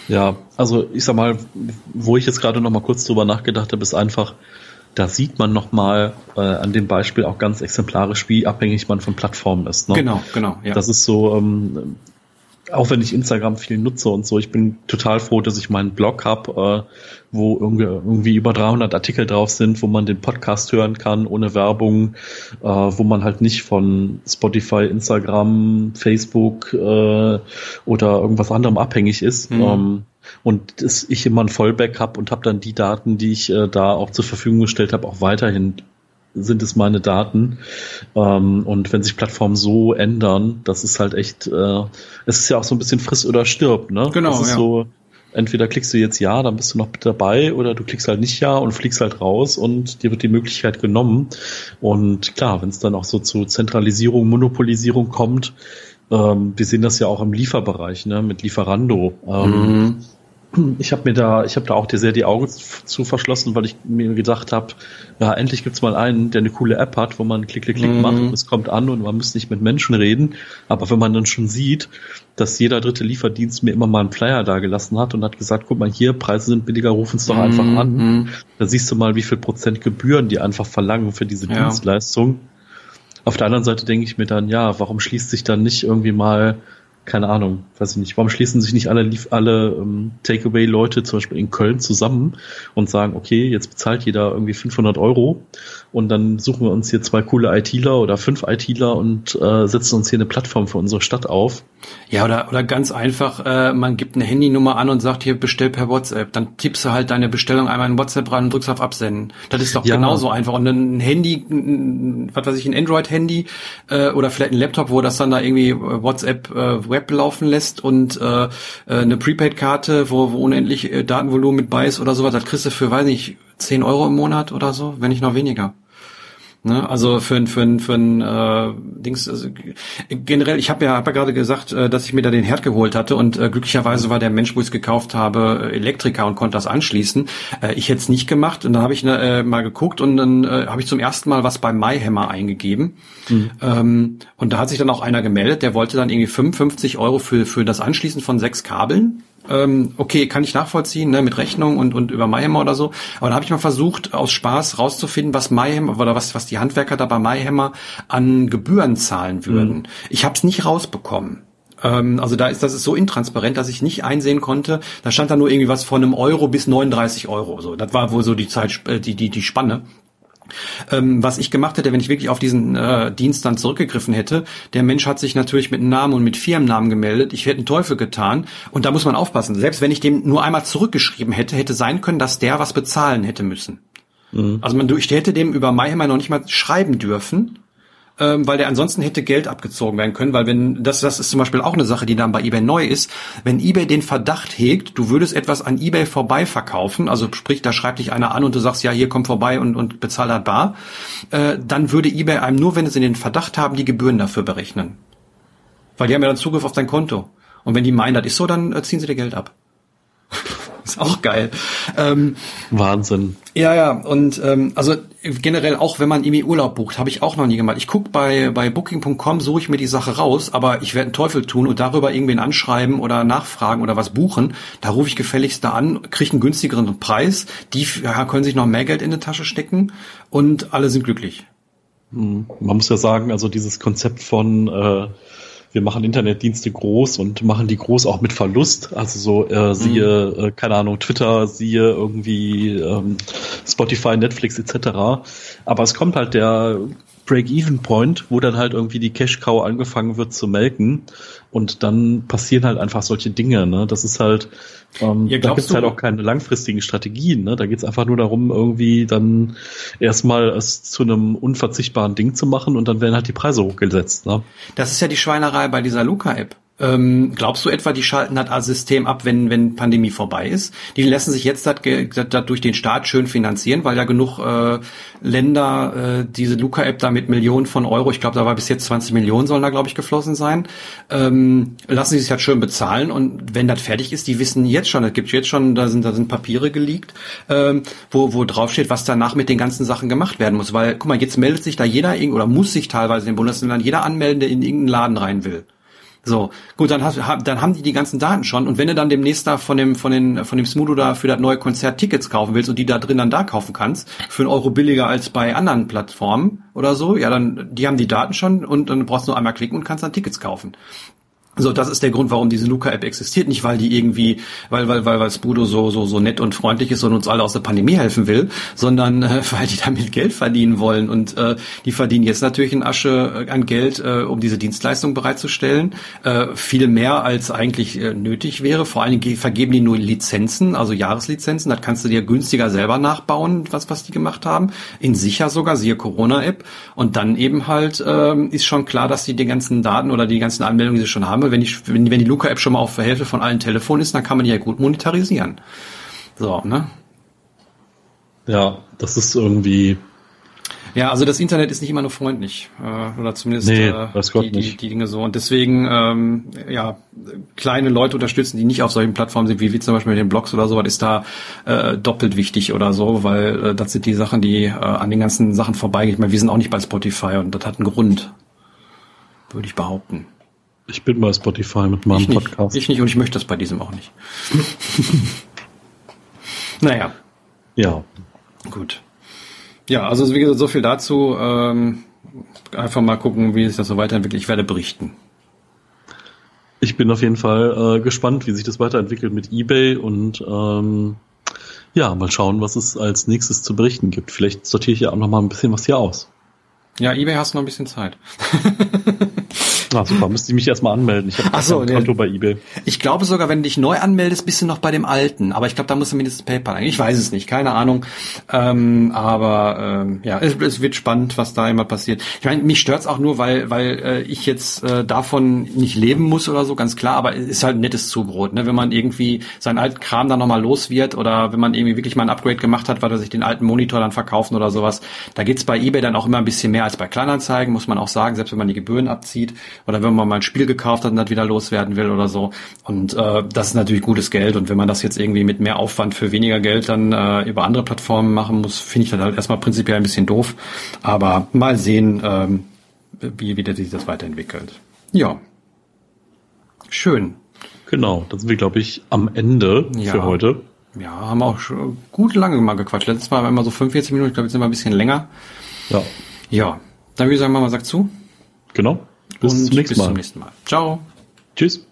Ja, also ich sag mal, wo ich jetzt gerade noch mal kurz drüber nachgedacht habe, ist einfach, da sieht man noch mal äh, an dem Beispiel auch ganz exemplarisch, wie abhängig man von Plattformen ist. Ne? Genau, genau. Ja. Das ist so, ähm, auch wenn ich Instagram viel nutze und so, ich bin total froh, dass ich meinen Blog habe, äh, wo irgendwie, irgendwie über 300 Artikel drauf sind, wo man den Podcast hören kann ohne Werbung, äh, wo man halt nicht von Spotify, Instagram, Facebook äh, oder irgendwas anderem abhängig ist. Mhm. Ähm, und dass ich immer ein Vollback habe und habe dann die Daten, die ich äh, da auch zur Verfügung gestellt habe, auch weiterhin sind es meine Daten. Ähm, und wenn sich Plattformen so ändern, das ist halt echt, äh, es ist ja auch so ein bisschen friss oder stirb, ne? Genau. Das ist ja. so, entweder klickst du jetzt ja, dann bist du noch mit dabei, oder du klickst halt nicht ja und fliegst halt raus und dir wird die Möglichkeit genommen. Und klar, wenn es dann auch so zu Zentralisierung, Monopolisierung kommt, ähm, wir sehen das ja auch im Lieferbereich, ne, mit Lieferando. Ähm, mhm ich habe mir da, ich habe da auch sehr die Augen zu verschlossen, weil ich mir gedacht habe, ja, endlich gibt's mal einen, der eine coole App hat, wo man klick, klick, klick mhm. macht und es kommt an und man muss nicht mit Menschen reden. Aber wenn man dann schon sieht, dass jeder dritte Lieferdienst mir immer mal einen Flyer da gelassen hat und hat gesagt, guck mal hier, Preise sind billiger, rufen es doch mhm. einfach an. Mhm. Da siehst du mal, wie viel Prozent Gebühren die einfach verlangen für diese ja. Dienstleistung. Auf der anderen Seite denke ich mir dann, ja, warum schließt sich dann nicht irgendwie mal keine Ahnung, weiß ich nicht, warum schließen sich nicht alle, alle ähm, Takeaway-Leute zum Beispiel in Köln zusammen und sagen, okay, jetzt bezahlt jeder irgendwie 500 Euro und dann suchen wir uns hier zwei coole ITler oder fünf ITler und äh, setzen uns hier eine Plattform für unsere Stadt auf. Ja, oder, oder ganz einfach, äh, man gibt eine Handynummer an und sagt hier, bestell per WhatsApp. Dann tippst du halt deine Bestellung einmal in WhatsApp rein und drückst auf Absenden. Das ist doch ja. genauso einfach. Und ein Handy, ein, was weiß ich, ein Android-Handy äh, oder vielleicht ein Laptop, wo das dann da irgendwie äh, WhatsApp äh, Web laufen lässt und äh, äh, eine Prepaid-Karte, wo, wo unendlich äh, Datenvolumen mit bei ist oder sowas, das kriegst du für, weiß nicht, 10 Euro im Monat oder so, wenn nicht noch weniger. Ne? Also für ein für ein für ein äh, Dings also, generell. Ich habe ja, hab ja gerade gesagt, äh, dass ich mir da den Herd geholt hatte und äh, glücklicherweise war der Mensch, wo ich es gekauft habe, äh, Elektriker und konnte das anschließen. Äh, ich hätte es nicht gemacht und dann habe ich ne, äh, mal geguckt und dann äh, habe ich zum ersten Mal was bei MyHammer eingegeben mhm. ähm, und da hat sich dann auch einer gemeldet, der wollte dann irgendwie 55 Euro für für das Anschließen von sechs Kabeln ähm, okay, kann ich nachvollziehen, ne, mit Rechnung und, und über MyHammer oder so. Aber da habe ich mal versucht, aus Spaß rauszufinden, was MyHammer oder was, was die Handwerker da bei MyHammer an Gebühren zahlen würden. Mhm. Ich habe es nicht rausbekommen ähm, also da ist das ist so intransparent, dass ich nicht einsehen konnte. Da stand da nur irgendwie was von einem Euro bis 39 Euro. So, das war wohl so die Zeit, äh, die die die Spanne. Ähm, was ich gemacht hätte, wenn ich wirklich auf diesen äh, Dienst dann zurückgegriffen hätte, der Mensch hat sich natürlich mit Namen und mit Firmennamen gemeldet. Ich hätte einen Teufel getan. Und da muss man aufpassen. Selbst wenn ich dem nur einmal zurückgeschrieben hätte, hätte sein können, dass der was bezahlen hätte müssen. Mhm. Also man, ich hätte dem über MyHammer noch nicht mal schreiben dürfen ähm, weil der ansonsten hätte Geld abgezogen werden können, weil wenn, das, das ist zum Beispiel auch eine Sache, die dann bei eBay neu ist, wenn eBay den Verdacht hegt, du würdest etwas an eBay vorbei verkaufen, also sprich, da schreibt dich einer an und du sagst, ja, hier komm vorbei und, und bezahl halt bar, äh, dann würde eBay einem nur, wenn es in den Verdacht haben, die Gebühren dafür berechnen. Weil die haben ja dann Zugriff auf dein Konto. Und wenn die meinen, das ist so, dann äh, ziehen sie dir Geld ab. Ist auch geil. Ähm, Wahnsinn. Ja, ja, und ähm, also generell auch, wenn man irgendwie Urlaub bucht, habe ich auch noch nie gemacht. Ich guck bei bei Booking.com, suche ich mir die Sache raus, aber ich werde einen Teufel tun und darüber irgendwen anschreiben oder nachfragen oder was buchen. Da rufe ich gefälligst da an, kriege einen günstigeren Preis. Die ja, können sich noch mehr Geld in die Tasche stecken und alle sind glücklich. Hm. Man muss ja sagen, also dieses Konzept von äh, wir machen Internetdienste groß und machen die groß auch mit Verlust. Also so äh, siehe, mhm. äh, keine Ahnung, Twitter, siehe irgendwie ähm, Spotify, Netflix etc. Aber es kommt halt der Break-Even-Point, wo dann halt irgendwie die Cash-Cow angefangen wird zu melken und dann passieren halt einfach solche Dinge. Ne? Das ist halt, ähm, ja, da gibt es halt auch keine langfristigen Strategien. Ne? Da geht es einfach nur darum, irgendwie dann erstmal es zu einem unverzichtbaren Ding zu machen und dann werden halt die Preise hochgesetzt. Ne? Das ist ja die Schweinerei bei dieser Luca-App. Ähm, glaubst du etwa, die schalten das System ab, wenn, wenn Pandemie vorbei ist? Die lassen sich jetzt das, das durch den Staat schön finanzieren, weil ja genug äh, Länder äh, diese Luca-App da mit Millionen von Euro, ich glaube, da war bis jetzt 20 Millionen sollen da, glaube ich, geflossen sein, ähm, lassen sich halt schön bezahlen und wenn das fertig ist, die wissen jetzt schon, es gibt jetzt schon, da sind, da sind Papiere geleakt, ähm, wo, wo drauf steht, was danach mit den ganzen Sachen gemacht werden muss. Weil, guck mal, jetzt meldet sich da jeder oder muss sich teilweise in den Bundesländern jeder anmelden, der in irgendeinen Laden rein will. So, gut, dann, hast, dann haben die die ganzen Daten schon und wenn du dann demnächst da von dem von den von dem Smudo da für das neue Konzert Tickets kaufen willst und die da drin dann da kaufen kannst für einen Euro billiger als bei anderen Plattformen oder so, ja dann die haben die Daten schon und dann brauchst du nur einmal klicken und kannst dann Tickets kaufen. So, das ist der Grund, warum diese Luca-App existiert. Nicht, weil die irgendwie, weil, weil, weil, weil Spudo so, so, so nett und freundlich ist und uns alle aus der Pandemie helfen will, sondern äh, weil die damit Geld verdienen wollen. Und äh, die verdienen jetzt natürlich in Asche äh, an Geld, äh, um diese Dienstleistung bereitzustellen. Äh, viel mehr als eigentlich äh, nötig wäre. Vor allen Dingen vergeben die nur Lizenzen, also Jahreslizenzen. Das kannst du dir günstiger selber nachbauen, was, was die gemacht haben. In sicher sogar, siehe Corona-App. Und dann eben halt äh, ist schon klar, dass die die ganzen Daten oder die ganzen Anmeldungen, die sie schon haben, wenn, ich, wenn, wenn die Luca-App schon mal auf der Hälfte von allen Telefonen ist, dann kann man die ja gut monetarisieren. So, ne? Ja, das ist irgendwie. Ja, also das Internet ist nicht immer nur freundlich. Äh, oder zumindest nee, äh, die, die, die, Dinge so. Und deswegen, ähm, ja, kleine Leute unterstützen, die nicht auf solchen Plattformen sind, wie, wie zum Beispiel mit den Blogs oder sowas, ist da äh, doppelt wichtig oder so, weil äh, das sind die Sachen, die äh, an den ganzen Sachen vorbeigehen. Ich meine, wir sind auch nicht bei Spotify und das hat einen Grund, würde ich behaupten. Ich bin bei Spotify mit meinem ich nicht, Podcast. Ich nicht und ich möchte das bei diesem auch nicht. naja. Ja. Gut. Ja, also wie gesagt, so viel dazu. Ähm, einfach mal gucken, wie sich das so weiterentwickelt. Ich werde berichten. Ich bin auf jeden Fall äh, gespannt, wie sich das weiterentwickelt mit eBay und ähm, ja, mal schauen, was es als nächstes zu berichten gibt. Vielleicht sortiere ich ja auch noch mal ein bisschen was hier aus. Ja, eBay hast du noch ein bisschen Zeit. Na super, müsste ich mich erstmal anmelden. Ich habe so, ein Konto bei eBay. Ich glaube sogar, wenn du dich neu anmeldest, bist du noch bei dem alten. Aber ich glaube, da musst du mindestens PayPal ein. Ich weiß es nicht, keine Ahnung. Ähm, aber ähm, ja, es, es, wird spannend, was da immer passiert. Ich meine, mich stört's auch nur, weil weil äh, ich jetzt äh, davon nicht leben muss oder so, ganz klar. Aber es ist halt ein nettes Zubrot, ne? wenn man irgendwie seinen alten Kram dann nochmal los wird oder wenn man irgendwie wirklich mal ein Upgrade gemacht hat, weil er sich den alten Monitor dann verkaufen oder sowas. Da geht's bei eBay dann auch immer ein bisschen mehr als bei Kleinanzeigen, muss man auch sagen, selbst wenn man die Gebühren abzieht oder wenn man mal ein Spiel gekauft hat und das wieder loswerden will oder so. Und äh, das ist natürlich gutes Geld. Und wenn man das jetzt irgendwie mit mehr Aufwand für weniger Geld dann äh, über andere Plattformen machen muss, finde ich das halt erstmal prinzipiell ein bisschen doof. Aber mal sehen, ähm, wie, wie sich das weiterentwickelt. Ja. Schön. Genau, das sind wir, glaube ich, am Ende ja. für heute. Ja, haben auch schon gut lange mal gequatscht. Letztes Mal waren wir so 45 Minuten, ich glaube, jetzt sind wir ein bisschen länger. Ja. Ja. Dann würde ich sagen, Mama sagt zu. Genau. Bis, zum nächsten, bis zum nächsten Mal. Ciao. Tschüss.